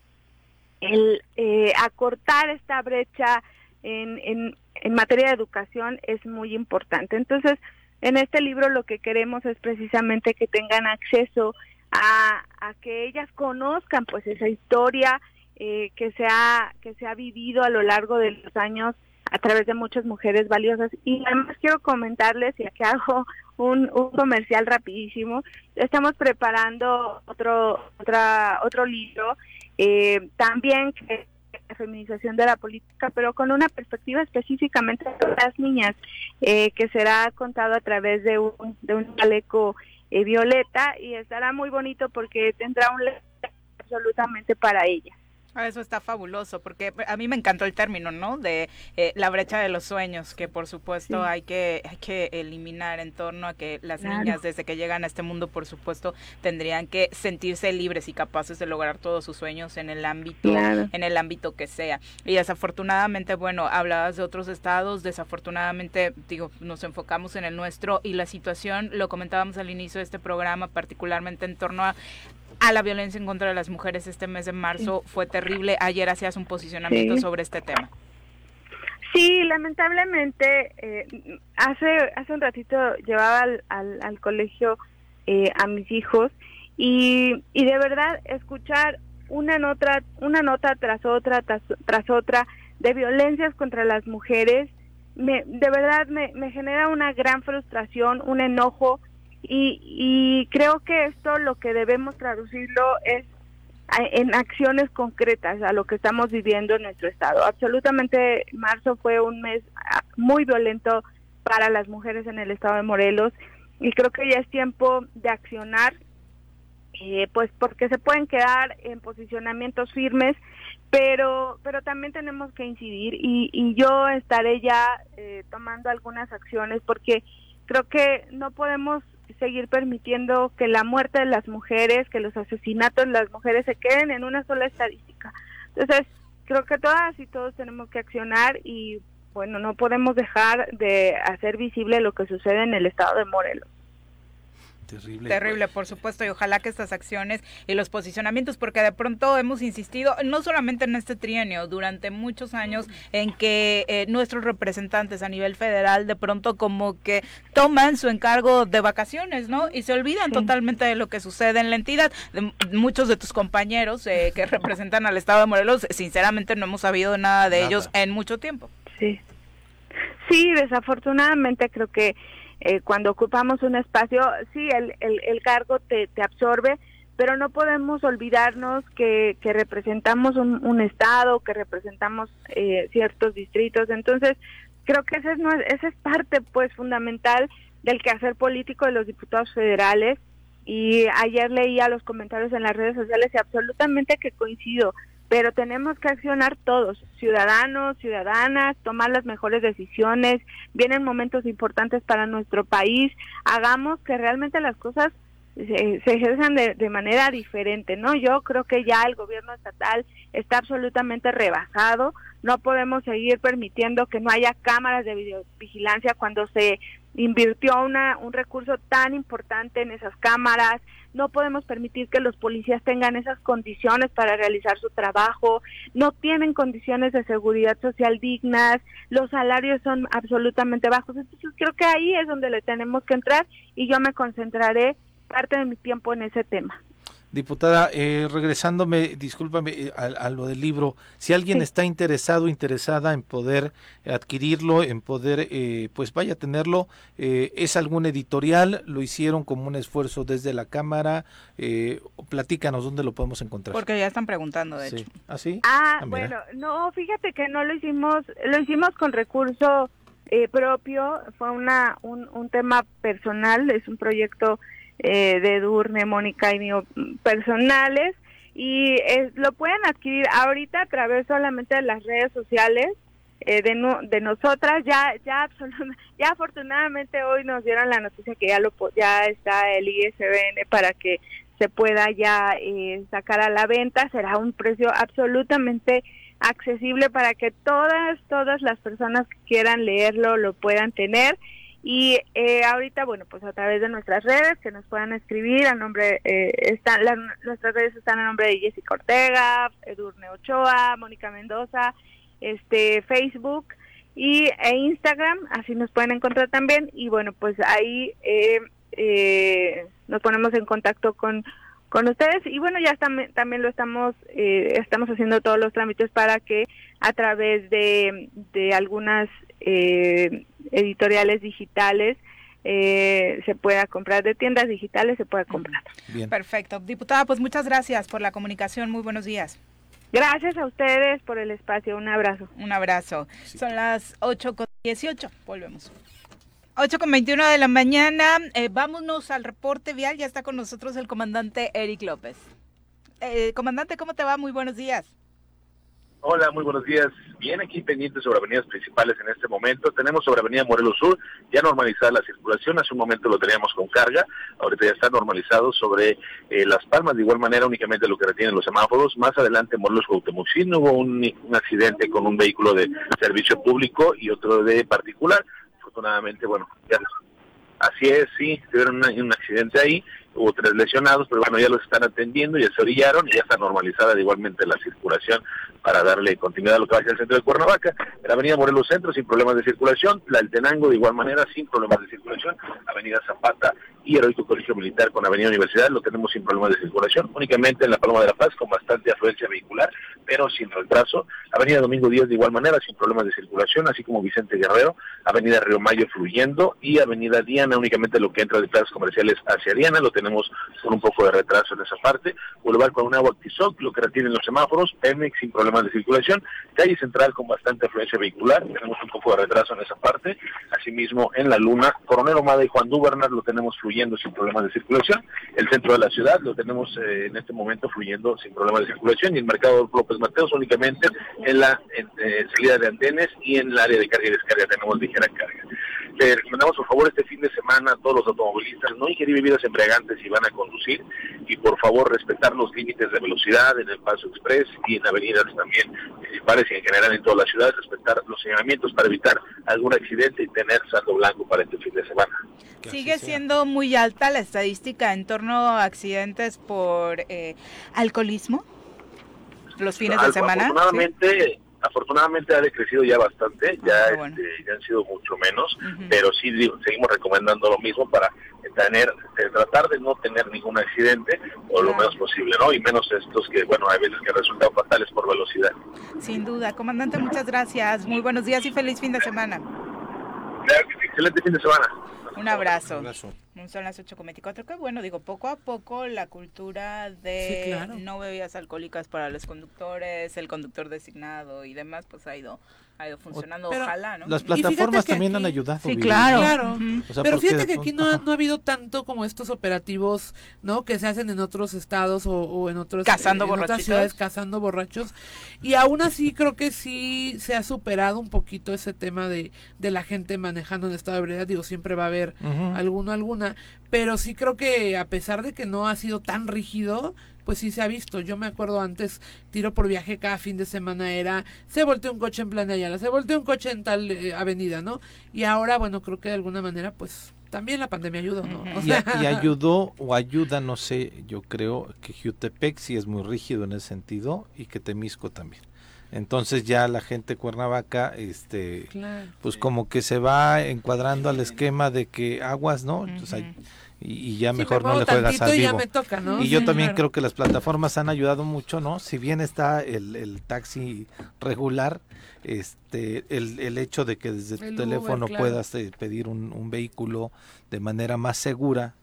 S8: el eh, acortar esta brecha en, en, en materia de educación es muy importante. Entonces, en este libro lo que queremos es precisamente que tengan acceso a, a que ellas conozcan pues esa historia eh, que se ha que se ha vivido a lo largo de los años a través de muchas mujeres valiosas y además quiero comentarles y aquí hago un, un comercial rapidísimo. Estamos preparando otro, otra, otro libro, eh, también que feminización de la política, pero con una perspectiva específicamente de las niñas, eh, que será contado a través de un, de un chaleco eh, violeta y estará muy bonito porque tendrá un absolutamente para ellas.
S1: Ah, eso está fabuloso, porque a mí me encantó el término, ¿no? De eh, la brecha de los sueños, que por supuesto hay, que, hay que eliminar en torno a que las niñas desde que llegan a este mundo, por supuesto, tendrían que sentirse libres y capaces de lograr todos sus sueños en el ámbito, en el ámbito que sea. Y desafortunadamente, bueno, hablabas de otros estados, desafortunadamente, digo, nos enfocamos en el nuestro y la situación, lo comentábamos al inicio de este programa, particularmente en torno a a la violencia en contra de las mujeres este mes de marzo fue terrible. Ayer hacías un posicionamiento sobre este tema.
S8: Sí, lamentablemente, eh, hace, hace un ratito llevaba al, al, colegio eh, a mis hijos y, y de verdad escuchar una nota, una nota tras otra, tras, tras otra de violencias contra las mujeres, me, de verdad me, me genera una gran frustración, un enojo y, y creo que esto lo que debemos traducirlo es en acciones concretas a lo que estamos viviendo en nuestro estado. Absolutamente, marzo fue un mes ah, muy violento para las mujeres en el estado de Morelos y creo que ya es tiempo de accionar, eh, pues porque se pueden quedar en posicionamientos firmes, pero pero también tenemos que incidir y, y yo estaré ya eh, tomando algunas acciones porque creo que no podemos seguir permitiendo que la muerte de las mujeres, que los asesinatos de las mujeres se queden en una sola estadística. Entonces, creo que todas y todos tenemos que accionar y bueno, no podemos dejar de hacer visible lo que sucede en el estado de Morelos.
S1: Terrible. Terrible, por supuesto, y ojalá que estas acciones y los posicionamientos, porque de pronto hemos insistido, no solamente en este trienio, durante muchos años, en que eh, nuestros representantes a nivel federal de pronto como que toman su encargo de vacaciones, ¿no? Y se olvidan totalmente de lo que sucede en la entidad. muchos de tus compañeros eh, que representan al Estado de Morelos, sinceramente no hemos sabido nada de ellos en mucho tiempo.
S8: Sí. Sí, desafortunadamente creo que eh, cuando ocupamos un espacio, sí, el, el, cargo te, te, absorbe, pero no podemos olvidarnos que, que representamos un, un, estado, que representamos eh, ciertos distritos. Entonces, creo que esa es, esa es parte pues fundamental del quehacer político de los diputados federales. Y ayer leía los comentarios en las redes sociales y absolutamente que coincido pero tenemos que accionar todos, ciudadanos, ciudadanas, tomar las mejores decisiones, vienen momentos importantes para nuestro país, hagamos que realmente las cosas se, ejerzan de, de, manera diferente, ¿no? Yo creo que ya el gobierno estatal está absolutamente rebasado, no podemos seguir permitiendo que no haya cámaras de videovigilancia cuando se invirtió una, un recurso tan importante en esas cámaras, no podemos permitir que los policías tengan esas condiciones para realizar su trabajo, no tienen condiciones de seguridad social dignas, los salarios son absolutamente bajos. Entonces creo que ahí es donde le tenemos que entrar y yo me concentraré parte de mi tiempo en ese tema.
S2: Diputada, eh, regresándome, discúlpame, eh, a, lo del libro, si alguien está interesado, interesada en poder adquirirlo, en poder, eh, pues vaya a tenerlo, eh, ¿es algún editorial? ¿Lo hicieron como un esfuerzo desde la Cámara? platícanos dónde lo podemos encontrar.
S1: Porque ya están preguntando, de hecho.
S2: ¿Ah, sí?
S8: Ah, ah bueno, no, fíjate que no lo hicimos, lo hicimos con recurso propio, fue una, un, un tema personal, es un proyecto eh, de Durne, Mónica y mío personales y lo pueden adquirir ahorita a través solamente de las redes sociales eh, de, de nosotras. Ya ya *laughs* ya afortunadamente hoy nos dieron la noticia que ya lo ya está el ISBN para que se pueda ya eh, sacar a la venta. Será un precio absolutamente accesible para que todas todas las personas que quieran leerlo lo puedan tener y eh, ahorita, bueno, pues a través de nuestras redes, que nos puedan escribir a nombre, eh, están, las, nuestras redes están a nombre de Jessica Ortega, Edurne Ochoa, Mónica Mendoza, este Facebook y e Instagram, así nos pueden encontrar también. Y bueno, pues ahí eh, eh, nos ponemos en contacto con, con ustedes y bueno ya también lo estamos eh, estamos haciendo todos los trámites para que a través de, de algunas eh, editoriales digitales eh, se pueda comprar de tiendas digitales, se pueda comprar.
S1: Bien. Perfecto. Diputada, pues muchas gracias por la comunicación. Muy buenos días.
S8: Gracias a ustedes por el espacio. Un abrazo.
S1: Un abrazo. Son las 8 con 18. Volvemos. 8 con 21 de la mañana. Eh, vámonos al reporte vial. Ya está con nosotros el comandante Eric López. Eh, comandante, ¿cómo te va? Muy buenos días.
S9: Hola, muy buenos días. Bien aquí pendientes sobre avenidas principales en este momento. Tenemos sobre Avenida Morelos Sur ya normalizada la circulación. Hace un momento lo teníamos con carga. Ahorita ya está normalizado sobre eh, Las Palmas. De igual manera, únicamente lo que retienen los semáforos. Más adelante, Morelos Cuauhtémoc. Sí, hubo un, accidente con un vehículo de servicio público y otro de particular. Afortunadamente, bueno, ya Así es, sí, tuvieron un accidente ahí hubo tres lesionados, pero bueno, ya los están atendiendo, ya se orillaron y ya está normalizada igualmente la circulación para darle continuidad a lo que va hacia el centro de Cuernavaca. La avenida Morelos Centro sin problemas de circulación, la Tenango de igual manera sin problemas de circulación, avenida Zapata y Heroico Colegio Militar con avenida Universidad lo tenemos sin problemas de circulación, únicamente en la Paloma de la Paz con bastante afluencia vehicular, pero sin retraso, avenida Domingo Díaz de igual manera sin problemas de circulación, así como Vicente Guerrero, avenida Río Mayo fluyendo y avenida Diana únicamente lo que entra de plazas comerciales hacia Diana, lo tenemos con un poco de retraso en esa parte, Boulevard con un agua Tizoc, lo que retienen los semáforos, Pemex sin problemas de circulación, calle central con bastante afluencia vehicular, tenemos un poco de retraso en esa parte, asimismo en la Luna, Coronel Omada y Juan Dúbernas lo tenemos fluyendo sin problemas de circulación, el centro de la ciudad lo tenemos eh, en este momento fluyendo sin problemas de circulación. Y el mercado López Mateos únicamente en la eh, salida de andenes y en el área de carga y descarga. Tenemos ligera carga. Le recomendamos por favor este fin de semana a todos los automovilistas no ingerir bebidas embriagantes si van a conducir y por favor respetar los límites de velocidad en el paso express y en avenidas también principales y en general en toda la ciudad, respetar los señalamientos para evitar algún accidente y tener saldo blanco para este fin de semana.
S1: Sigue siendo muy alta la estadística en torno a accidentes por eh, alcoholismo los fines de semana.
S9: Afortunadamente, afortunadamente ha decrecido ya bastante, ya, ah, este, ya han sido mucho menos, pero sí seguimos recomendando lo mismo para tener, tratar de no tener ningún accidente o lo menos posible, ¿no? Y menos estos que, bueno, hay veces que resultan fatales por velocidad.
S1: Sin duda, comandante, muchas gracias, muy buenos días y feliz fin de semana.
S9: Excelente fin de semana.
S1: Un abrazo. Un abrazo. Son las 8.24. Que bueno, digo, poco a poco la cultura de no bebidas alcohólicas para los conductores, el conductor designado y demás, pues ha ido ha ido funcionando, ojalá, ¿no?
S2: Las plataformas también han ayudado.
S5: Sí, claro. claro. Pero fíjate que aquí no ha, no ha habido tanto como estos operativos, ¿no? Que se hacen en otros estados o, en otros
S1: cazando
S5: en otras ciudades cazando borrachos. Y aún así creo que sí se ha superado un poquito ese tema de, de la gente manejando en estado de ebriedad. Digo, siempre va a haber alguno, alguna. Pero sí creo que a pesar de que no ha sido tan rígido, pues sí se ha visto. Yo me acuerdo antes, tiro por viaje cada fin de semana era, se volteó un coche en Plan de Ayala, se volteó un coche en tal eh, avenida, ¿no? Y ahora, bueno, creo que de alguna manera, pues también la pandemia ayudó, ¿no?
S2: y, *laughs* ayudó o ayuda, no sé, yo creo que Jutepec sí es muy rígido en ese sentido y que Temisco también. Entonces ya la gente Cuernavaca, este, pues como que se va encuadrando al esquema de que aguas, ¿no? Entonces y, ya mejor no le juegas al vivo. Y, yo también creo que las plataformas han ayudado mucho, ¿no? Si bien está el, el taxi regular, este, el, el hecho de que desde tu teléfono puedas eh, pedir un, un vehículo de manera más segura,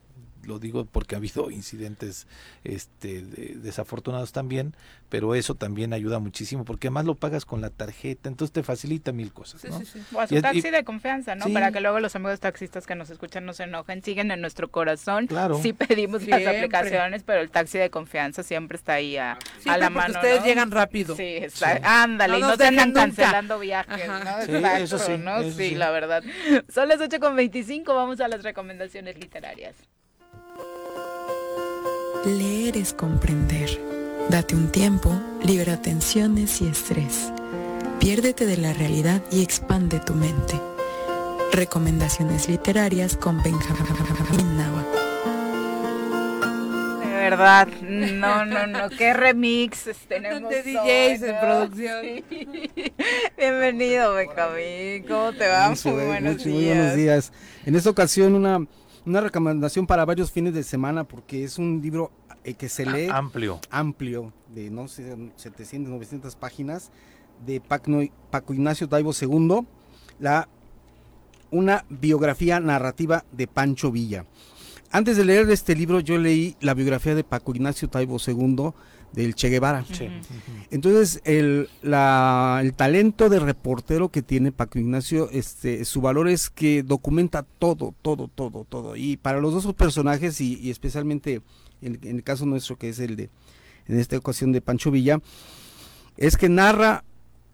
S2: lo digo porque ha habido *laughs* incidentes este, desafortunados también, pero eso también ayuda muchísimo, porque además lo pagas con la tarjeta, entonces te facilita mil cosas. ¿no?
S1: O a su taxi de confianza, ¿no? Para que luego los amigos taxistas que nos escuchan no se enojen, siguen en nuestro corazón. Claro. Sí pedimos las aplicaciones, pero el taxi de confianza siempre está ahí a, la mano.
S5: Ustedes llegan rápido.
S1: Sí, está, ándale, y no se andan cancelando viajes, ¿no? Exacto, eso ¿no? sí, la verdad. Son las 8 con 25, vamos a las recomendaciones literarias.
S10: Leer es comprender. Date un tiempo, libera tensiones y estrés. Piérdete de la realidad y expande tu mente. Recomendaciones literarias con Benjamín Nava.
S1: De verdad, no, no, no, qué remix tenemos.
S5: De DJs en producción.
S1: Bienvenido, Benjamín. ¿Cómo te va? Muy, buenos días. Muy
S11: buenos días. En esta ocasión una una recomendación para varios fines de semana porque es un libro eh, que se lee
S2: amplio.
S11: amplio de no sé 700 900 páginas de Paco, Ignacio Taibo II la una biografía narrativa de Pancho Villa. Antes de leer este libro yo leí la biografía de Paco Ignacio Taibo II del Che Guevara. Entonces, el, el talento de reportero que tiene Paco Ignacio, este, su valor es que documenta todo, todo, todo, todo. Y para los dos personajes, y, especialmente en, el caso nuestro, que es el de, en esta ocasión de Pancho Villa, es que narra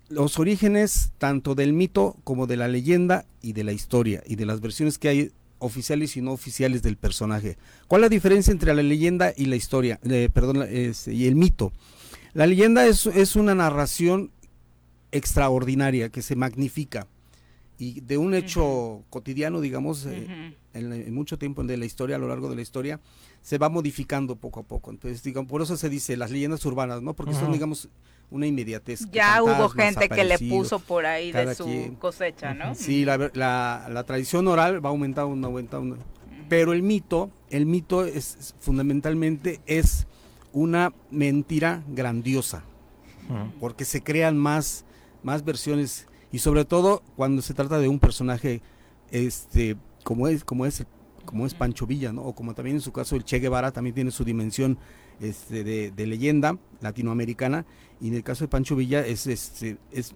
S11: los orígenes tanto del mito como de la leyenda y de la historia y de las versiones que hay oficiales y no oficiales del personaje. ¿Cuál es la diferencia entre la leyenda y la historia? Eh, perdón, y el mito. La leyenda es, es, una narración extraordinaria que se magnifica y de un hecho cotidiano, digamos, eh, en, mucho tiempo de la historia, a lo largo de la historia, se va modificando poco a poco. Entonces, digamos, por eso se dice las leyendas urbanas, ¿no? Porque son, digamos, una inmediatez.
S1: Ya hubo gente que le puso por ahí de su cosecha, ¿no?
S11: Sí, la, la, tradición oral va aumentando, aumentando. Pero el mito, el mito es fundamentalmente es una mentira grandiosa, porque se crean más, más versiones y sobre todo cuando se trata de un personaje este como es como es como es Pancho Villa, ¿no? O como también en su caso el Che Guevara también tiene su dimensión este, de, leyenda latinoamericana y en el caso de Pancho Villa es este es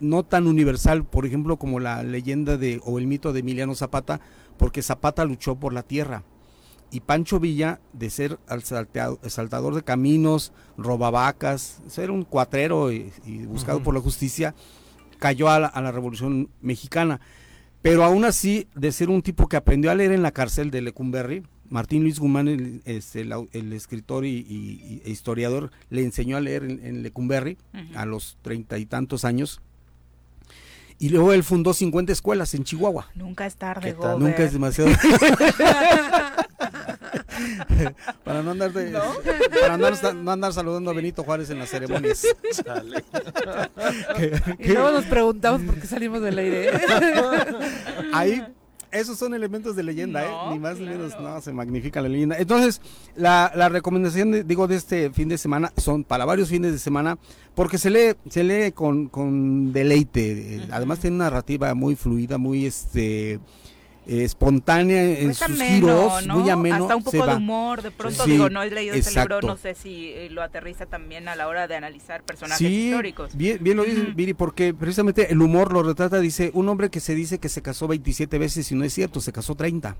S11: no tan universal, por ejemplo, como la leyenda de o el mito de Emiliano Zapata, porque Zapata luchó por la tierra y Pancho Villa de ser saltador de caminos, robavacas, ser un cuatrero y, buscado por la justicia, cayó a la, Revolución Mexicana. Pero aún así, de ser un tipo que aprendió a leer en la cárcel de Lecumberri, Martín Luis Guzmán, el, este, el, escritor y, e historiador, le enseñó a leer en, Lecumberri a los treinta y tantos años. Y luego él fundó 50 escuelas en Chihuahua.
S1: Nunca es tarde,
S11: Nunca es demasiado. *laughs* para no andar para no andar, saludando a Benito Juárez en las ceremonias. *laughs*
S5: y luego nos preguntamos por qué salimos del aire.
S11: Ahí esos son elementos de leyenda, ¿eh? ni más ni menos, no, se magnifica la leyenda. Entonces, la, la recomendación, digo, de este fin de semana, son para varios fines de semana, porque se lee, se lee con, con deleite, además tiene una narrativa muy fluida, muy, este, espontánea en sus giros, muy ameno.
S1: Hasta un poco de humor, de pronto digo, no he leído ese libro, no sé si eh, lo aterriza también a la hora de analizar personajes históricos.
S11: Bien, bien lo dice Viri, porque precisamente el humor lo retrata, dice, un hombre que se dice que se casó 27 veces y no es cierto, se casó 30.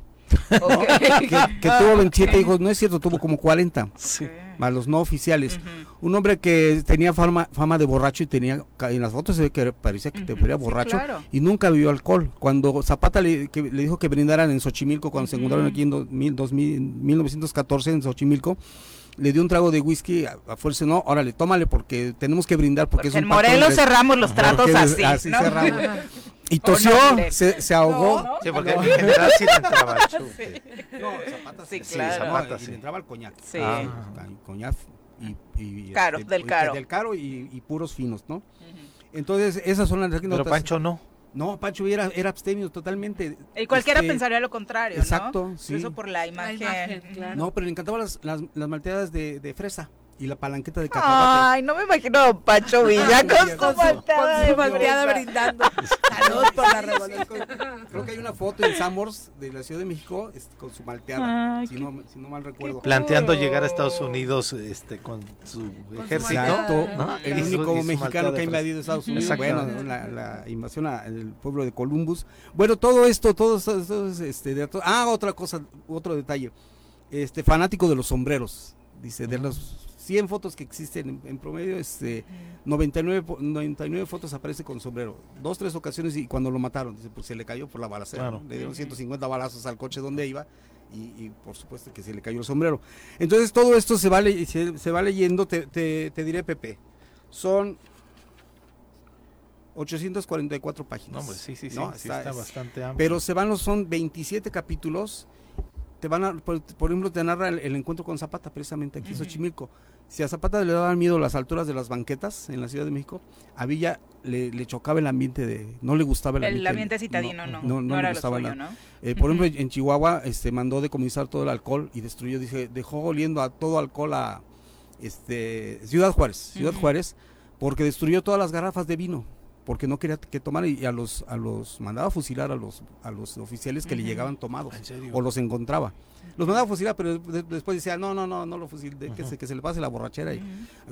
S11: que, tuvo *laughs* 27 hijos, no es cierto, tuvo como 40. Sí. A los no oficiales. Un hombre que tenía fama, fama de borracho y tenía, en las fotos se ve que parecía que te borracho y nunca vivió alcohol. Cuando Zapata le, le, dijo que brindaran en Xochimilco, cuando se encontraron aquí en 2000, 1914 en Xochimilco, le dio un trago de whisky a, fuerza, no, órale, tómale porque tenemos que brindar porque, es un
S1: en Morelos cerramos los tratos así,
S11: así cerramos. *laughs* Y tosió, se, se, ahogó.
S2: sí, porque en general sí le entraba el
S11: chute. *laughs* No, Zapata sí, sí, claro. Zapata, sí. le entraba el coñac. Sí. Ah. Coñac y,
S1: y caro, este, del caro.
S11: Del caro y, y puros finos, ¿no? Uh -huh. Entonces, esas son las
S2: Pero Pancho no.
S11: No, Pancho era, era abstemio totalmente.
S1: Y cualquiera este, pensaría lo contrario,
S11: exacto,
S1: Sí. Eso por la imagen. La imagen
S11: claro. No, pero le encantaban las, las, las malteadas de, de fresa y la palanqueta de
S1: cacahuate. Ay, no me imagino Pacho *laughs* Villa con, su malteada
S5: brindando. *laughs* Saludos por la revolución.
S11: Creo que hay una foto en Samors de la Ciudad de México este, con su malteada, si, no, si no mal recuerdo.
S2: Planteando llegar a Estados Unidos este, con su ejército.
S11: El único mexicano que ha invadido Estados Unidos. Bueno, la, la invasión al pueblo de Columbus. Bueno, todo esto, todo esto, este, de, ah, otra cosa, otro detalle. Este, fanático de los sombreros. Dice, de los 100 fotos que existen en, promedio, este, 99, 99 fotos aparece con sombrero. Dos, tres ocasiones y cuando lo mataron, dice, pues se le cayó por la balacera. Le dieron 150 balazos al coche donde iba y, por supuesto que se le cayó el sombrero. Entonces todo esto se va, se, se va leyendo, te, te, diré Pepe, son 844 páginas.
S2: No, sí, sí, sí, está, bastante amplio.
S11: Pero se van, son 27 capítulos te van a, por, ejemplo, te narra el, encuentro con Zapata, precisamente aquí en Xochimilco. Si a Zapata le daban miedo las alturas de las banquetas en la Ciudad de México, a Villa le, chocaba el ambiente de, no le gustaba el ambiente.
S1: El ambiente citadino, no, no, no, le gustaba nada.
S11: Eh, por ejemplo, en Chihuahua este, mandó decomisar todo el alcohol y destruyó, dice, dejó oliendo a todo alcohol a este, Ciudad Juárez, Ciudad Juárez, porque destruyó todas las garrafas de vino porque no quería que tomaran y a los a los mandaba a fusilar a los a los oficiales que le llegaban tomados o los encontraba los mandaba a fusilar, pero después decía, no, no, no, no lo fusil, que, se, que se le pase la borrachera, y,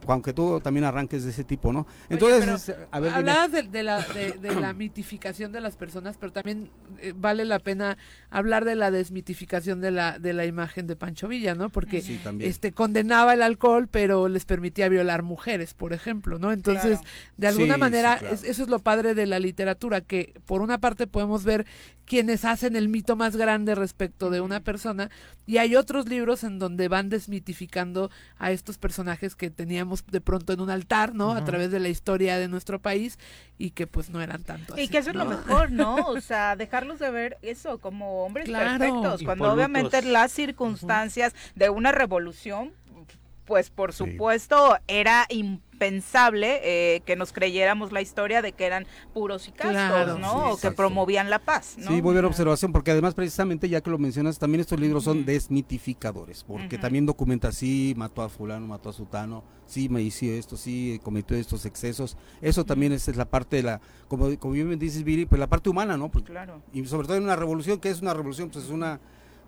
S11: aunque tú también arranques de ese tipo, ¿no?
S5: Entonces, a ver, hablabas de, la, de, la mitificación de las personas, pero también eh, vale la pena hablar de la desmitificación de la, de la imagen de Pancho Villa, ¿no? Porque este condenaba el alcohol, pero les permitía violar mujeres, por ejemplo, ¿no? Entonces, de alguna manera, eso es lo padre de la literatura, que por una parte podemos ver quienes hacen el mito más grande respecto de una persona y hay otros libros en donde van desmitificando a estos personajes que teníamos de pronto en un altar, ¿no? A través de la historia de nuestro país y que pues no eran tanto
S1: Y que eso es lo mejor, ¿no? *laughs* O sea, dejarlos de ver eso como hombres perfectos, cuando obviamente las circunstancias de una revolución pues por supuesto era impensable eh, que nos creyéramos la historia de que eran puros y cascos, ¿no? o que promovían la paz, ¿no?
S11: Sí, voy a ver observación, porque además precisamente, ya que lo mencionas, también estos libros son desmitificadores, porque también documenta, sí, mató a fulano, mató a sutano, sí, me hizo esto, sí, cometió estos excesos. Eso también es, la parte de la, como, como bien dices, Viri, pues la parte humana, ¿no?
S1: claro.
S11: Y sobre todo en una revolución, que es una revolución? Pues es una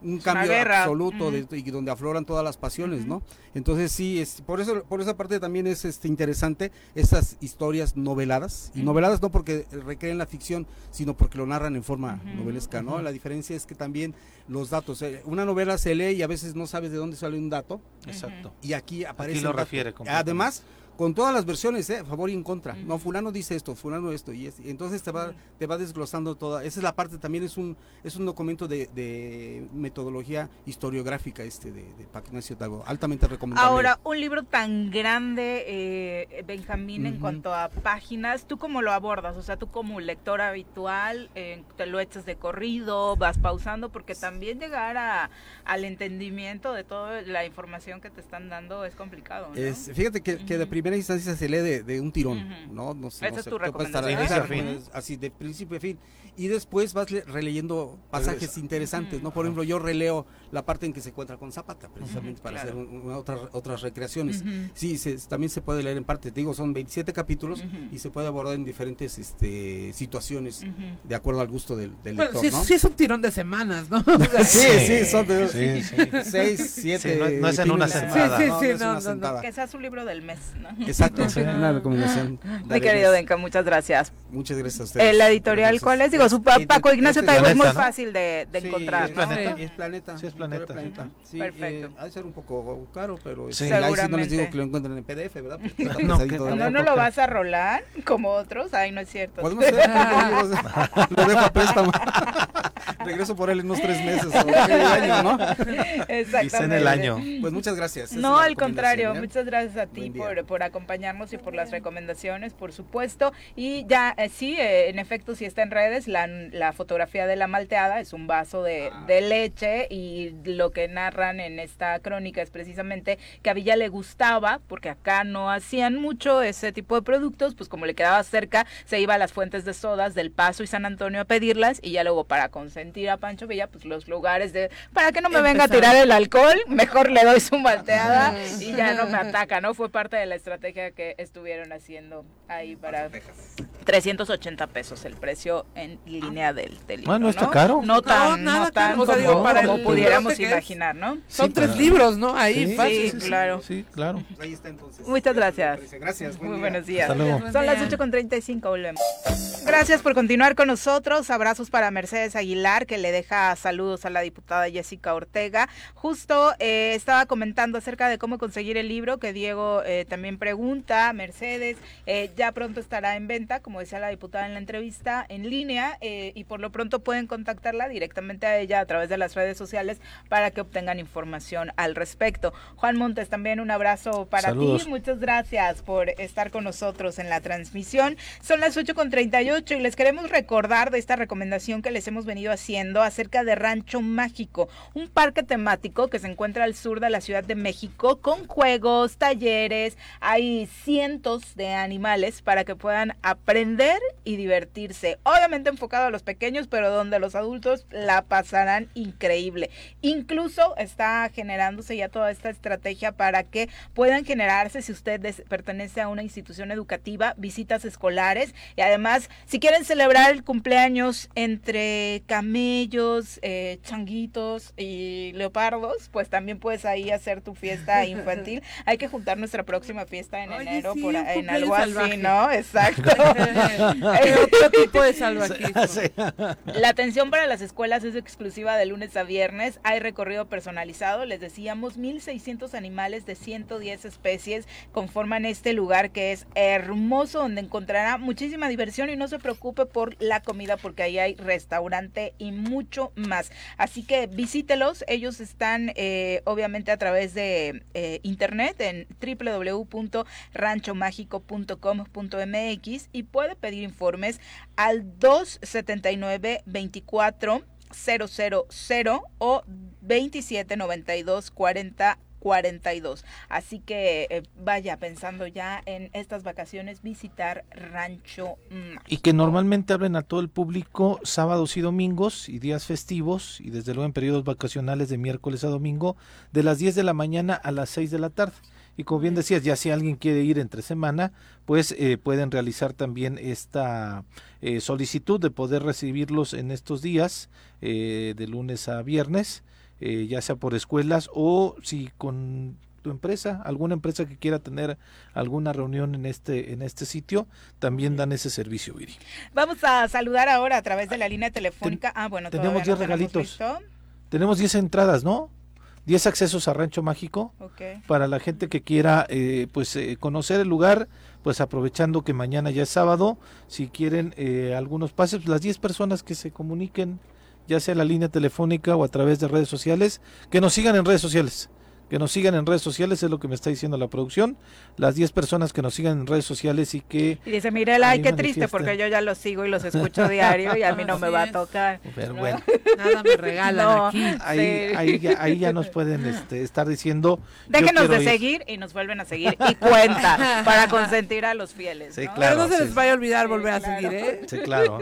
S11: un cambio absoluto y donde afloran todas las pasiones, ¿no? Entonces sí, es, por eso por esa parte también es este interesante estas historias noveladas y noveladas no porque recreen la ficción, sino porque lo narran en forma novelesca, ¿no? La diferencia es que también los datos, eh, una novela se lee y a veces no sabes de dónde sale un dato.
S2: Exacto.
S11: Y aquí aparece
S2: lo refiere
S11: Además, con todas las versiones, ¿eh? a favor y en contra. No, fulano dice esto, fulano esto, y, entonces te va, te va desglosando toda. Esa es la parte, también es un, es un documento de, metodología historiográfica este de, de Ignacio altamente recomendable.
S1: Ahora, un libro tan grande, eh, Benjamín, en cuanto a páginas, ¿tú cómo lo abordas? O sea, tú como lector habitual, eh, te lo echas de corrido, vas pausando, porque también llegar a, al entendimiento de toda la información que te están dando es complicado.
S11: Es, fíjate que, que de primera instancia se lee de, un tirón, ¿no?
S1: no,
S11: sé,
S1: Esa es tu recomendación.
S11: Así, de principio a fin. Y después vas releyendo pasajes interesantes, ¿no? Por ejemplo, yo releo la parte en que se encuentra con Zapata, precisamente para hacer otras, otras recreaciones. Sí, también se puede leer en parte, te digo, son 27 capítulos y se puede abordar en diferentes este, situaciones de acuerdo al gusto del, lector,
S5: sí, sí, es un tirón de semanas, ¿no? *laughs*
S11: sí, sí, son de 6, 7.
S2: no, es en una sentada.
S1: Sí, sí, no, Que sea su libro del mes, ¿no?
S11: Exacto, una recomendación.
S1: Mi querido Denka, muchas gracias.
S11: Muchas gracias a ustedes.
S1: La editorial, ¿cuál es? Digo, su Paco Ignacio Taibo es muy fácil de, de encontrar.
S11: Es planeta. Es planeta.
S2: Sí, es planeta.
S1: Perfecto.
S11: Eh, ha de ser un poco caro, pero
S1: sí. Seguramente.
S11: no les digo que lo encuentren en PDF, ¿verdad?
S1: no, no, no lo vas a rolar como otros. Ay, no es cierto.
S11: Podemos ser, *laughs* lo dejo a préstamo. *laughs* Regreso por él en unos tres meses o *laughs* año, ¿no?
S1: Exactamente.
S2: en el año.
S11: Pues muchas gracias.
S1: No, al contrario. ¿eh? Muchas gracias a ti por, por acompañarnos y por las recomendaciones, por supuesto. Y ya, eh, sí, eh, en efecto, si está en redes, la, la, fotografía de la malteada es un vaso de, ah. de, leche y lo que narran en esta crónica es precisamente que a Villa le gustaba, porque acá no hacían mucho ese tipo de productos, pues como le quedaba cerca, se iba a las fuentes de sodas del Paso y San Antonio a pedirlas y ya luego para consentir a Pancho Villa, pues los lugares de, para que no me venga a tirar el alcohol, mejor le doy su malteada y ya no me ataca, ¿no? Fue parte de la estrategia que estuvieron haciendo ahí para 380 pesos el precio en línea del, libro.
S2: Bueno, está caro.
S1: No tan, no, tan como, para como pudiéramos imaginar, ¿no?
S5: Son tres libros, ¿no? Ahí,
S1: sí, claro.
S2: Sí, claro.
S11: Ahí está entonces.
S1: Muchas gracias.
S11: Gracias.
S1: Muy buenos días. Son las 8.35, volvemos. Gracias por continuar con nosotros. Abrazos para Mercedes Aguilar, que le deja saludos a la diputada Jessica Ortega. Justo eh, estaba comentando acerca de cómo conseguir el libro que Diego eh, también pregunta. Mercedes, eh, ya pronto estará en venta, como decía la diputada en la entrevista, en línea y por lo pronto pueden contactarla directamente a ella a través de las redes sociales para que obtengan información al respecto. Juan Montes, también un abrazo para ti. Muchas gracias por estar con nosotros en la transmisión. Son las 8.38 y les queremos recordar de esta recomendación que les hemos venido haciendo acerca de Rancho Mágico, un parque temático que se encuentra al sur de la Ciudad de México con juegos, talleres, hay cientos de animales para que puedan aprender y divertirse. Obviamente enfocado a los pequeños, pero donde los adultos la pasarán increíble. Incluso está generándose ya toda esta estrategia para que puedan generarse, si usted pertenece a una institución educativa, visitas escolares y además, si quieren celebrar el cumpleaños entre camellos, eh, changuitos y leopardos, pues también puedes ahí hacer tu fiesta *laughs* infantil. Hay que juntar nuestra próxima fiesta en enero por, en algo así, ¿no? Exacto. *laughs*
S5: otro *laughs* tipo de salvajismo.
S1: La atención para las escuelas es exclusiva de lunes a viernes. Hay recorrido personalizado. Les decíamos, 1.600 animales de 110 especies conforman este lugar que es hermoso, donde encontrará muchísima diversión y no se preocupe por la comida porque ahí hay restaurante y mucho más. Así que visítelos. Ellos están eh, obviamente a través de eh, internet en www.ranchomágico.com.mx y puede pedir informes al 279 24 000 o 2792 40 42. Así que eh, vaya pensando ya en estas vacaciones visitar Rancho
S2: Y que normalmente abren a todo el público sábados y domingos y días festivos y desde luego en periodos vacacionales de miércoles a domingo de las 10 de la mañana a las 6 de la tarde. Y como bien decías, ya si alguien quiere ir entre semana, pues eh, pueden realizar también esta eh, solicitud de poder recibirlos en estos días, de lunes a viernes eh, ya sea por escuelas o si con tu empresa, alguna empresa que quiera tener alguna reunión en este en este sitio, también dan ese servicio, Viri.
S1: Vamos a saludar ahora a través de la línea telefónica. ah, bueno,
S2: tenemos 10 regalitos. Tenemos 10 entradas, ¿no? 10 accesos a Rancho Mágico para la gente que quiera eh, pues eh, conocer el lugar, pues aprovechando que mañana ya es sábado, si quieren algunos pases, las 10 personas que se comuniquen ya sea en la línea telefónica o a través de redes sociales, que nos sigan en redes sociales. Que nos sigan en redes sociales, es lo que me está diciendo la producción. Las 10 personas que nos sigan en redes sociales y que.
S1: Y dice, Mirela, ay, qué triste, porque yo ya los sigo y los escucho *laughs* diario y a mí no me va a tocar.
S2: Pero bueno. *laughs*
S5: Nada me regalan aquí.
S2: Ahí, ahí, ya, ahí, ya, nos *laughs* pueden este, estar diciendo.
S1: Déjenos de seguir y nos vuelven a seguir. Y cuenta para consentir a los fieles.
S5: Sí, Claro, Pero no se les vaya a olvidar volver a seguir, ¿eh?
S2: Sí, claro.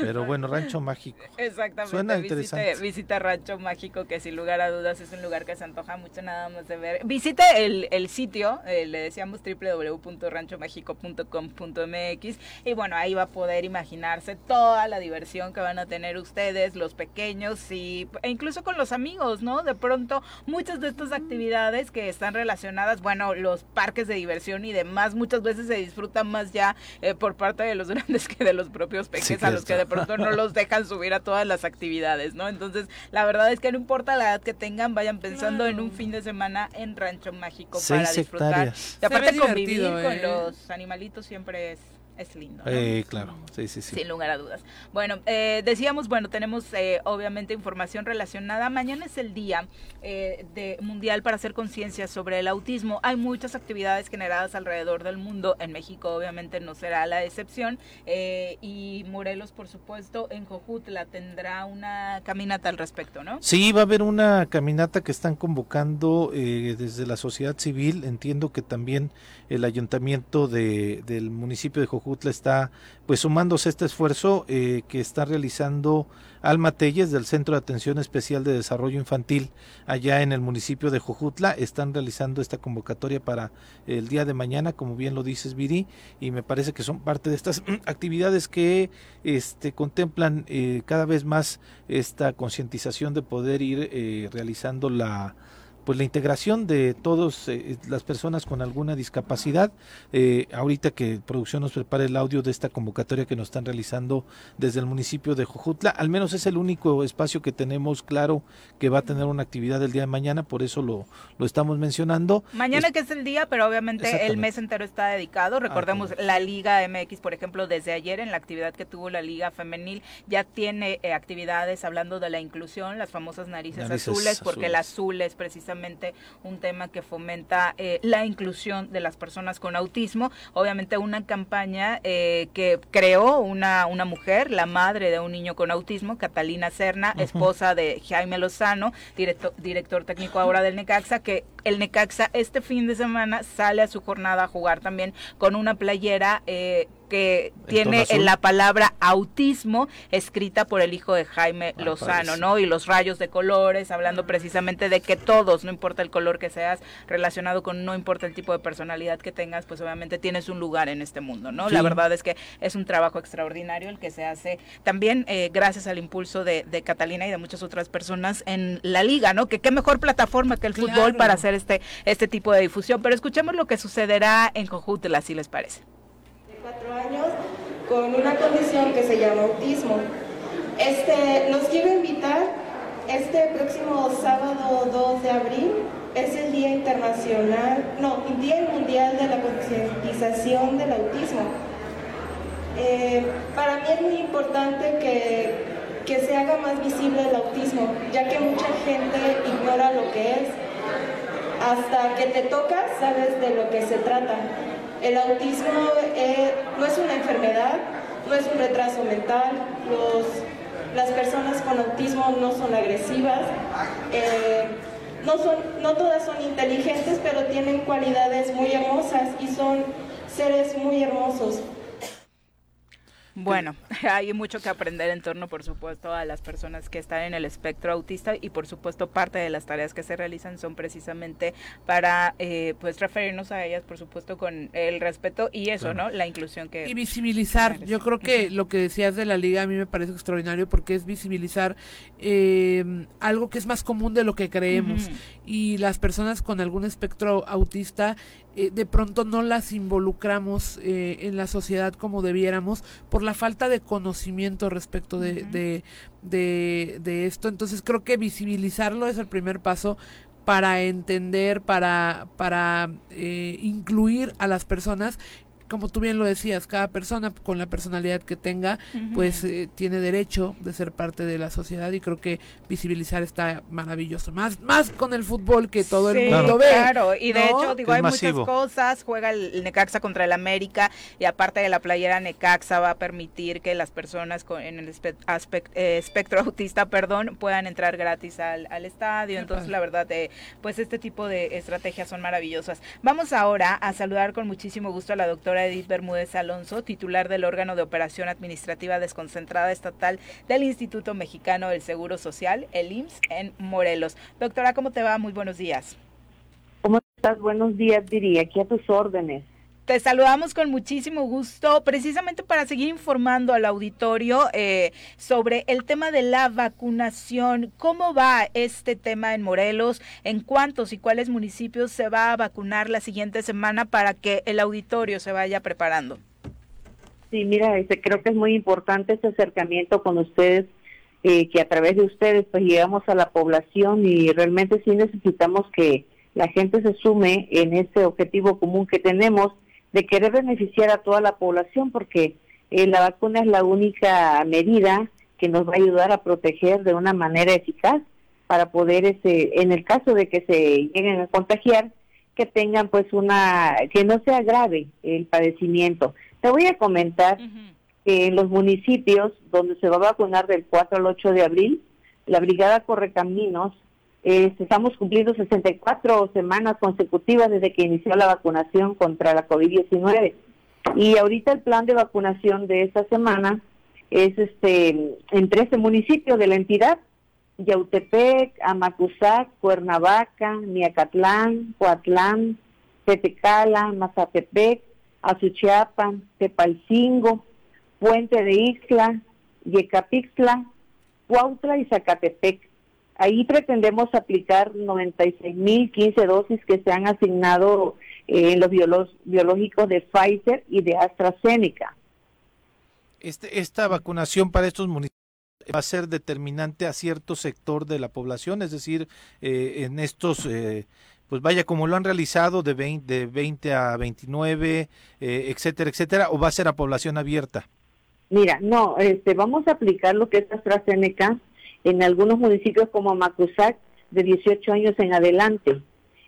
S2: Pero bueno, Rancho Mágico.
S1: Exactamente. Suena interesante. Visite, Rancho Mágico, que sin lugar a dudas es un lugar que se antoja mucho nada más de ver. Visite el, el sitio, eh, le decíamos www.ranchomágico.com.mx y bueno, ahí va a poder imaginarse toda la diversión que van a tener ustedes, los pequeños y, e incluso con los amigos, ¿no? De pronto, muchas de estas actividades que están relacionadas, bueno, los parques de diversión y demás, muchas veces se disfrutan más ya eh, por parte de los *laughs* grandes que de los propios pequeños a los que de pronto no los dejan subir a todas las actividades, ¿no? Entonces, la verdad es que no importa la edad que tengan, vayan pensando en un fin de semana en Rancho Mágico para disfrutar. Y aparte convivir con ¿eh? los animalitos siempre es es lindo.
S2: Eh, claro, sí, sí, sí.
S1: Sin lugar a dudas. Bueno, eh, decíamos, bueno, tenemos eh, obviamente información relacionada. Mañana es el día de mundial para hacer conciencia sobre el autismo. Hay muchas actividades generadas alrededor del mundo. En México, obviamente, no será la excepción. y Morelos, por supuesto, en Jojutla tendrá una caminata al respecto, ¿no?
S2: Sí, va a haber una caminata que están convocando desde la sociedad civil. Entiendo que también el ayuntamiento de, del municipio de Jojutla Jojutla está pues sumándose a este esfuerzo eh, que está realizando Alma Telles del Centro de Atención Especial de Desarrollo Infantil allá en el municipio de Jojutla. Están realizando esta convocatoria para el día de mañana, como bien lo dices, Viri, y me parece que son parte de estas *clears throat* actividades que este, contemplan eh, cada vez más esta concientización de poder ir eh, realizando la pues la integración de todas eh, las personas con alguna discapacidad. Eh, ahorita que producción nos prepara el audio de esta convocatoria que nos están realizando desde el municipio de Jojutla, al menos es el único espacio que tenemos claro que va a tener una actividad el día de mañana, por eso lo, lo estamos mencionando.
S1: Mañana que es el día, pero obviamente el mes entero está dedicado. Recordemos ah, la Liga MX, por ejemplo, desde ayer en la actividad que tuvo la Liga Femenil, ya tiene eh, actividades hablando de la inclusión, las famosas narices, azules, porque el azul es precisamente un tema que fomenta eh, la inclusión de las personas con autismo. Obviamente una campaña eh, que creó una, una mujer, la madre de un niño con autismo, Catalina Serna, esposa de Jaime Lozano, director, director técnico ahora del Necaxa, que el Necaxa este fin de semana sale a su jornada a jugar también con una playera eh, que tiene la palabra autismo escrita por el hijo de Jaime ah, Lozano, ¿no? Y los rayos de colores, hablando precisamente de que todos, no importa el color que seas, relacionado con no importa el tipo de personalidad que tengas, pues obviamente tienes un lugar en este mundo, ¿no? La verdad es que es un trabajo extraordinario el que se hace también eh, gracias al impulso de, Catalina y de muchas otras personas en la liga, ¿no? Que qué mejor plataforma que el fútbol para hacer este, este tipo de difusión. Pero escuchemos lo que sucederá en Cojutla, si les parece
S12: cuatro años con una condición que se llama autismo. Este, los quiero invitar, este próximo sábado 2 de abril es el Día Internacional, no, Día Mundial de la Concientización del Autismo. Eh, para mí es muy importante que, que se haga más visible el autismo, ya que mucha gente ignora lo que es. Hasta que te tocas, sabes de lo que se trata. El autismo eh, no es una enfermedad, no es un retraso mental, las personas con autismo no son agresivas, eh, no, son, no todas son inteligentes, pero tienen cualidades muy hermosas y son seres muy hermosos.
S1: Bueno, *laughs* hay mucho que aprender en torno, por supuesto, a las personas que están en el espectro autista y, por supuesto, parte de las tareas que se realizan son precisamente para, eh, pues, referirnos a ellas, por supuesto, con el respeto y eso, ¿no? La inclusión que...
S5: Y visibilizar. Yo creo que lo que decías de la liga a mí me parece extraordinario porque es visibilizar eh, algo que es más común de lo que creemos. Y las personas con algún espectro autista eh, de pronto no las involucramos eh, en la sociedad como debiéramos por la falta de conocimiento respecto de, de, de, esto. Entonces creo que visibilizarlo es el primer paso para entender, para, para eh, incluir a las personas como tú bien lo decías, cada persona con la personalidad que tenga, pues eh, tiene derecho de ser parte de la sociedad y creo que visibilizar está maravilloso. Más, más con el fútbol que todo el mundo ve.
S1: Claro, y de hecho, digo, hay muchas cosas. Juega el, Necaxa contra el América y aparte de la playera Necaxa va a permitir que las personas con, en el eh, espectro autista, perdón, puedan entrar gratis al, al estadio. Entonces, la verdad, eh, pues este tipo de estrategias son maravillosas. Vamos ahora a saludar con muchísimo gusto a la doctora Edith Bermúdez Alonso, titular del órgano de operación administrativa desconcentrada estatal del Instituto Mexicano del Seguro Social, el IMSS, en Morelos. Doctora, ¿cómo te va? Muy buenos días.
S13: ¿Cómo estás? Buenos días, diría, aquí a tus órdenes.
S1: Te saludamos con muchísimo gusto, precisamente para seguir informando al auditorio eh, sobre el tema de la vacunación. ¿Cómo va este tema en Morelos? ¿En cuántos y cuáles municipios se va a vacunar la siguiente semana para que el auditorio se vaya preparando?
S13: Sí, mira, este, creo que es muy importante este acercamiento con ustedes, eh, que a través de ustedes pues llegamos a la población y realmente sí necesitamos que la gente se sume en este objetivo común que tenemos de querer beneficiar a toda la población porque eh, la vacuna es la única medida que nos va a ayudar a proteger de una manera eficaz para poder, ese, en el caso de que se lleguen a contagiar, que tengan pues una, que no sea grave el padecimiento. Te voy a comentar que en los municipios donde se va a vacunar del 4 al 8 de abril, la Brigada Correcaminos estamos cumpliendo 64 semanas consecutivas desde que inició la vacunación contra la COVID-19. Y ahorita el plan de vacunación de esta semana es este en 13 municipios de la entidad, Yautepec, Amacuzac, Cuernavaca, Miacatlán, Coatlán, Tetecala, Mazatepec, Azuchiapan, Tepalcingo, Puente de Ixtla, Yecapixtla, Cuautla y Zacatepec. Ahí pretendemos aplicar 96.015 dosis que se han asignado eh, en los biológicos de Pfizer y de AstraZeneca.
S2: Este, esta vacunación para estos municipios va a ser determinante a cierto sector de la población, es decir, eh, en estos, eh, pues vaya, como lo han realizado de 20, de 20 a 29, etcétera, etcétera, o va a ser a población abierta.
S13: Mira, no, este, vamos a aplicar lo que es AstraZeneca en algunos municipios como Macusac de 18 años en adelante.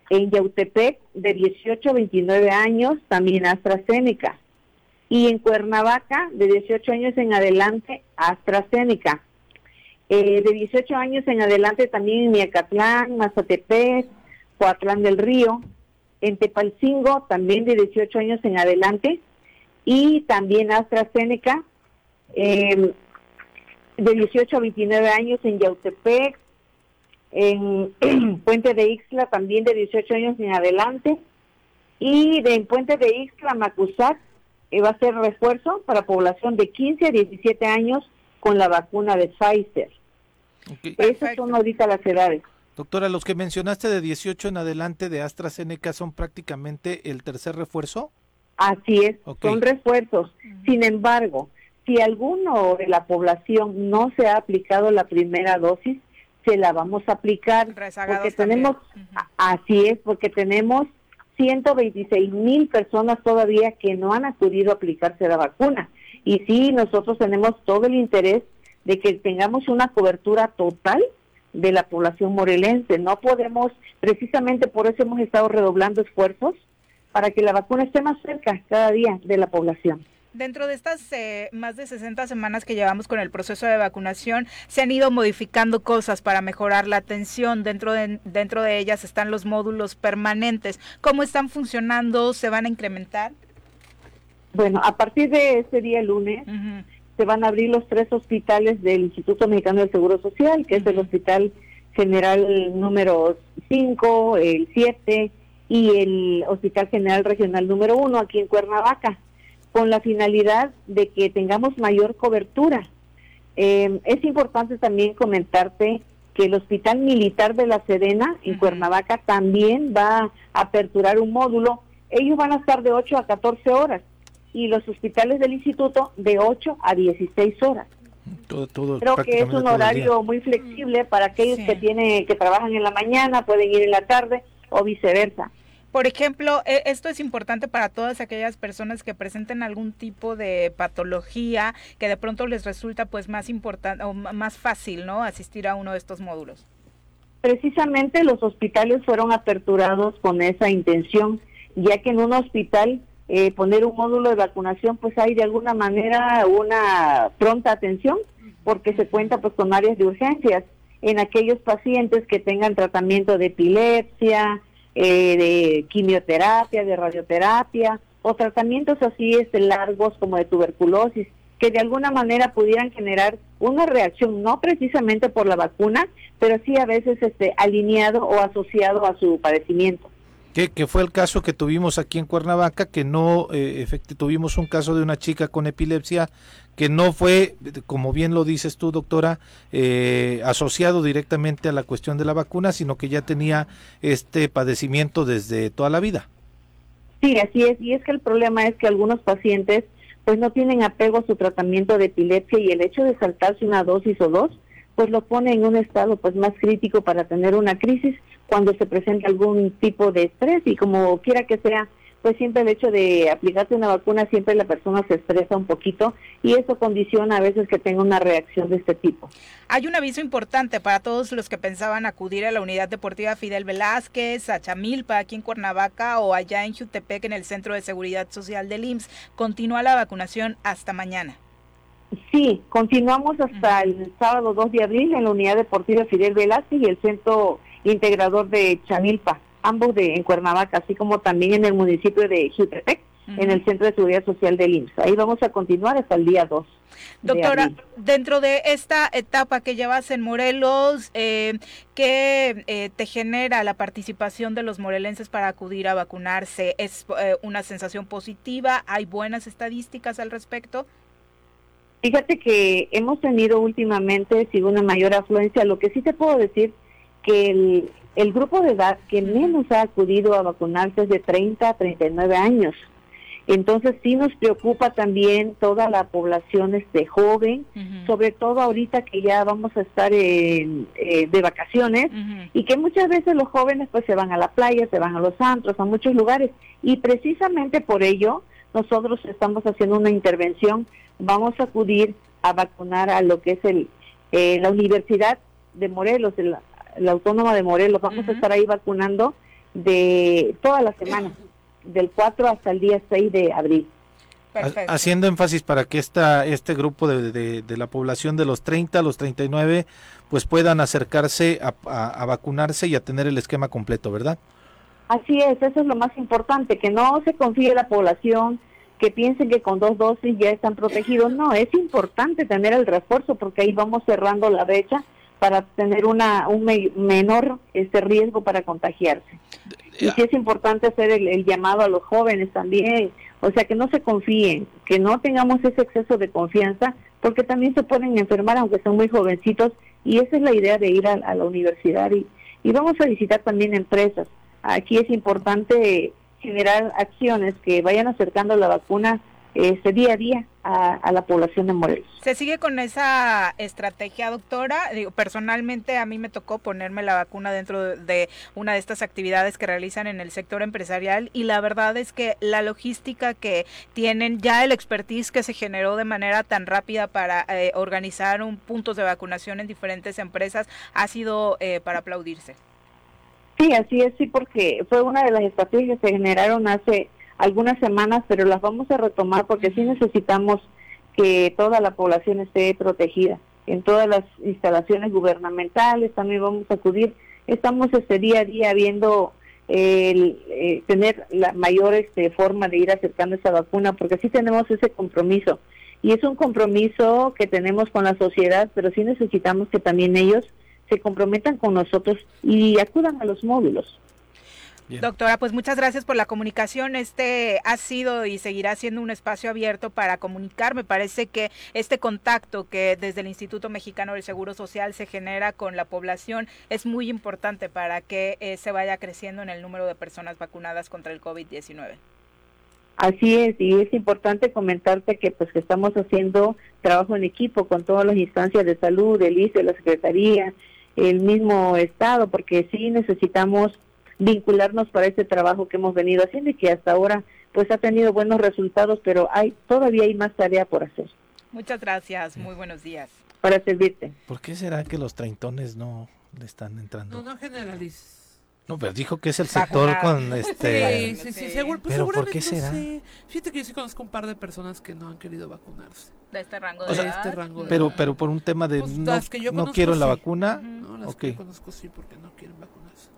S13: En Yautepec de 18 a 29 años también AstraZeneca. Y en Cuernavaca de 18 años en adelante AstraZeneca. Eh, de 18 años en adelante también en Miacatlán, Mazatepec, Coatlán del Río. En Tepalcingo también de 18 años en adelante. y también AstraZeneca em, de 18 a 29 años en Yautepec, en *clears throat* Puente de Ixtla también de 18 años en adelante y de en Puente de Ixtla, Macusac, eh, va a ser refuerzo para población de 15 a 17 años con la vacuna de Pfizer. Esas son ahorita las edades.
S2: Doctora, los que mencionaste de 18 en adelante de AstraZeneca son prácticamente el tercer refuerzo.
S13: Así es, son refuerzos. Sin embargo, si alguno de la población no se ha aplicado la primera dosis, se la vamos a aplicar porque tenemos, así es, porque tenemos 126 mil personas todavía que no han acudido a aplicarse la vacuna. Y sí, nosotros tenemos todo el interés de que tengamos una cobertura total de la población morelense. No podemos, precisamente por eso hemos estado redoblando esfuerzos para que la vacuna esté más cerca cada día de la población.
S1: Dentro de estas eh, más de 60 semanas que llevamos con el proceso de vacunación, se han ido modificando cosas para mejorar la atención. Dentro de, dentro de ellas están los módulos permanentes. ¿Cómo están funcionando? ¿Se van a incrementar?
S13: Bueno, a partir de este día lunes se van a abrir los tres hospitales del Instituto Mexicano del Seguro Social, que es el Hospital General número 5, el 7 y el Hospital General Regional número 1 aquí en Cuernavaca con la finalidad de que tengamos mayor cobertura. Eh, es importante también comentarte que el Hospital Militar de la Sedena en Cuernavaca también va a aperturar un módulo. Ellos van a estar de 8 a 14 horas y los hospitales del instituto de 8 a 16 horas. Creo que es un horario muy flexible para aquellos que tienen que trabajan en la mañana, pueden ir en la tarde o viceversa.
S1: Por ejemplo, e, esto es importante para todas aquellas personas que presenten algún tipo de patología que de pronto les resulta pues más importante o más fácil, ¿no? Asistir a uno de estos módulos.
S13: Precisamente los hospitales fueron aperturados con esa intención, ya que en un hospital eh, poner un módulo de vacunación pues hay de alguna manera una pronta atención porque se cuenta pues con áreas de urgencias en aquellos pacientes que tengan tratamiento de epilepsia, eh, de quimioterapia, de radioterapia o tratamientos así este, largos como de tuberculosis que de alguna manera pudieran generar una reacción, no precisamente por la vacuna, pero sí a veces este, alineado o asociado a su padecimiento.
S2: Que, fue el caso que tuvimos aquí en Cuernavaca, que no, eh, tuvimos un caso de una chica con epilepsia que no fue, como bien lo dices tú, doctora, eh, asociado directamente a la cuestión de la vacuna, sino que ya tenía este padecimiento desde toda la vida.
S13: Sí, así es. Y es que el problema es que algunos pacientes pues no tienen apego a su tratamiento de epilepsia y el hecho de saltarse una dosis o dos, pues lo pone en un estado pues más crítico para tener una crisis cuando se presenta algún tipo de estrés y como quiera que sea, pues siempre el hecho de aplicarse una vacuna, siempre la persona se estresa un poquito y eso condiciona a veces que tenga una reacción de este tipo.
S1: Hay un aviso importante para todos los que pensaban acudir a la unidad deportiva Fidel Velázquez, a Chamilpa, aquí en Cuernavaca o allá en Jutepec, en el Centro de Seguridad Social del IMSS. Continúa la vacunación hasta mañana.
S13: Sí, continuamos hasta el sábado 2 de abril en la unidad deportiva Fidel Velázquez y el Centro integrador de Chanilpa, ambos de en Cuernavaca, así como también en el municipio de Jutepec, en el Centro de Seguridad Social del IMSS. Ahí vamos a continuar hasta el día 2.
S1: Doctora, dentro de esta etapa que llevas en Morelos, eh, ¿qué eh, te genera la participación de los morelenses para acudir a vacunarse? ¿Es eh, una sensación positiva? ¿Hay buenas estadísticas al respecto?
S13: Fíjate que hemos tenido últimamente, una mayor afluencia. Lo que sí te puedo decir que el, grupo de edad que menos ha acudido a vacunarse es de 30 a 39 años. Entonces sí nos preocupa también toda la población este joven, sobre todo ahorita que ya vamos a estar en, eh, de vacaciones y que muchas veces los jóvenes pues se van a la playa, se van a los antros, a muchos lugares. Y precisamente por ello nosotros estamos haciendo una intervención, vamos a acudir a vacunar a lo que es el eh, la Universidad de Morelos, el la Autónoma de Morelos. Vamos a estar ahí vacunando de toda la semana, del 4 hasta el día 6 de abril.
S2: Haciendo énfasis para que esta, este grupo de, de, la población de los 30 a los 39 pues puedan acercarse a, a, vacunarse y a tener el esquema completo, ¿verdad?
S13: Así es, eso es lo más importante, que no se confíe la población, que piensen que con dos dosis ya están protegidos. No, es importante tener el refuerzo porque ahí vamos cerrando la brecha para tener una un menor este riesgo para contagiarse. Y sí es importante hacer el, llamado a los jóvenes también, o sea, que no se confíen, que no tengamos ese exceso de confianza, porque también se pueden enfermar aunque son muy jovencitos, y esa es la idea de ir a, a la universidad. Y, y vamos a visitar también empresas. Aquí es importante generar acciones que vayan acercando la vacuna este día a día a, la población de Morelos.
S1: ¿Se sigue con esa estrategia, doctora? Digo, personalmente a mí me tocó ponerme la vacuna dentro de una de estas actividades que realizan en el sector empresarial y la verdad es que la logística que tienen, ya el expertise que se generó de manera tan rápida para eh, organizar un puntos de vacunación en diferentes empresas ha sido eh, para aplaudirse.
S13: Sí, así es, sí, porque fue una de las estrategias que se generaron hace algunas semanas, pero las vamos a retomar porque sí necesitamos que toda la población esté protegida. En todas las instalaciones gubernamentales también vamos a acudir. Estamos este día a día viendo el, eh, tener la mayor este, forma de ir acercando esa vacuna, porque sí tenemos ese compromiso. Y es un compromiso que tenemos con la sociedad, pero sí necesitamos que también ellos se comprometan con nosotros y acudan a los módulos.
S1: Doctora, pues muchas gracias por la comunicación. Este ha sido y seguirá siendo un espacio abierto para comunicar. Me parece que este contacto que desde el Instituto Mexicano del Seguro Social se genera con la población es muy importante para que eh, se vaya creciendo en el número de personas vacunadas contra el COVID-19.
S13: Así es, y es importante comentarte que pues que estamos haciendo trabajo en equipo con todas las instancias de salud, el ICE, la Secretaría, el mismo Estado, porque sí necesitamos vincularnos para este trabajo que hemos venido haciendo y que hasta ahora pues ha tenido buenos resultados, pero hay todavía hay más tarea por hacer.
S1: Muchas gracias, muy buenos días.
S13: Para servirte.
S2: ¿Por qué será que los treintones no le están entrando?
S5: No, no generalices.
S2: No, pero dijo que es el sector con este.
S5: Sí, sí, sí. Seguro, pues
S2: pero ¿por qué será?
S5: Fíjate que yo sí conozco un par de personas que no han querido vacunarse.
S1: De este rango de, edad. Este rango
S2: de pero, pero por un tema de pues no, no quiero la vacuna.
S5: No, las que conozco sí porque no quieren vacunarse.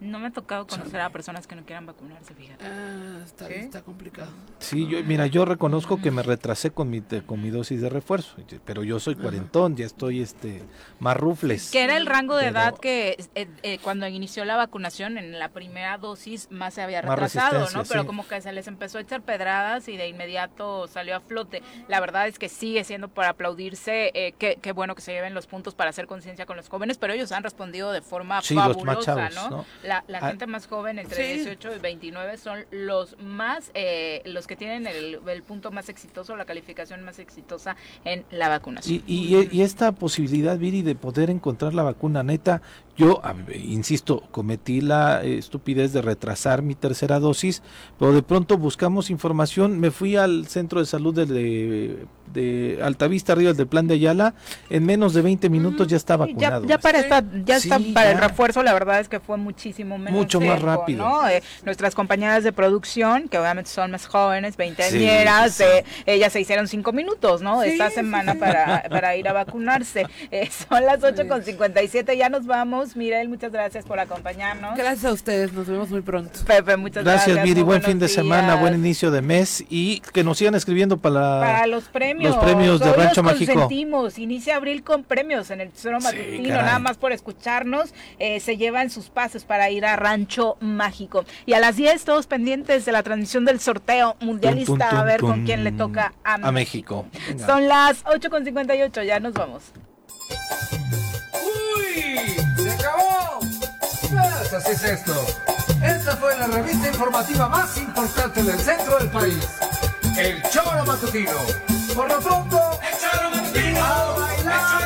S1: No me ha tocado conocer a personas que no quieran vacunarse, fíjate.
S5: Ah, está, complicado.
S2: Sí, yo, mira, yo reconozco que me retrasé con mi, con mi dosis de refuerzo, pero yo soy cuarentón, ya estoy este más rufles.
S1: Que era el rango de edad que eh, eh, cuando inició la vacunación, en la primera dosis más se había retrasado, ¿no? Pero como que se les empezó a echar pedradas y de inmediato salió a flote. La verdad es que sigue siendo para aplaudirse, eh, qué, bueno que se lleven los puntos para hacer conciencia con los jóvenes, pero ellos han respondido de forma fabulosa, ¿no? La, ah. gente más joven, entre 18 y 29, son los más, eh, los que tienen el, punto más exitoso, la calificación más exitosa en la vacunación.
S2: Y, y, esta posibilidad, Viri, de poder encontrar la vacuna neta, yo, insisto, cometí la estupidez de retrasar mi tercera dosis, pero de pronto buscamos información, me fui al centro de salud de, de, Altavista, arriba del Plan de Ayala, en menos de 20 minutos ya está vacunado.
S1: Ya, para, esta, ya está para el refuerzo, la verdad es que fue muchísimo menos
S2: Mucho más rápido.
S1: Eh, nuestras compañeras de producción, que obviamente son más jóvenes, 20 añeras, eh, ellas se hicieron cinco minutos, ¿no? Esta semana para, para ir a vacunarse. *laughs* Eh, son las 8.57, ya nos vamos. Mirel, muchas gracias por acompañarnos.
S5: Gracias a ustedes, nos vemos muy pronto.
S1: Pepe, muchas gracias.
S2: Gracias, Miri, buen fin de semana, buen inicio de mes y que nos sigan escribiendo para,
S1: para los premios.
S2: Los premios de Rancho Mágico.
S1: Inicia abril con premios en el Tesoro Matutino, nada más por escucharnos, eh, se llevan sus pases para ir a Rancho Mágico. Y a las 10 todos pendientes de la transmisión del sorteo mundialista, a ver con quién le toca a, México. Son las 8.58, ya nos vamos.
S14: Pues así es esto. Esta fue la revista informativa más importante del centro del país. El Choro Matutino. Por lo pronto, el Choro Matutino.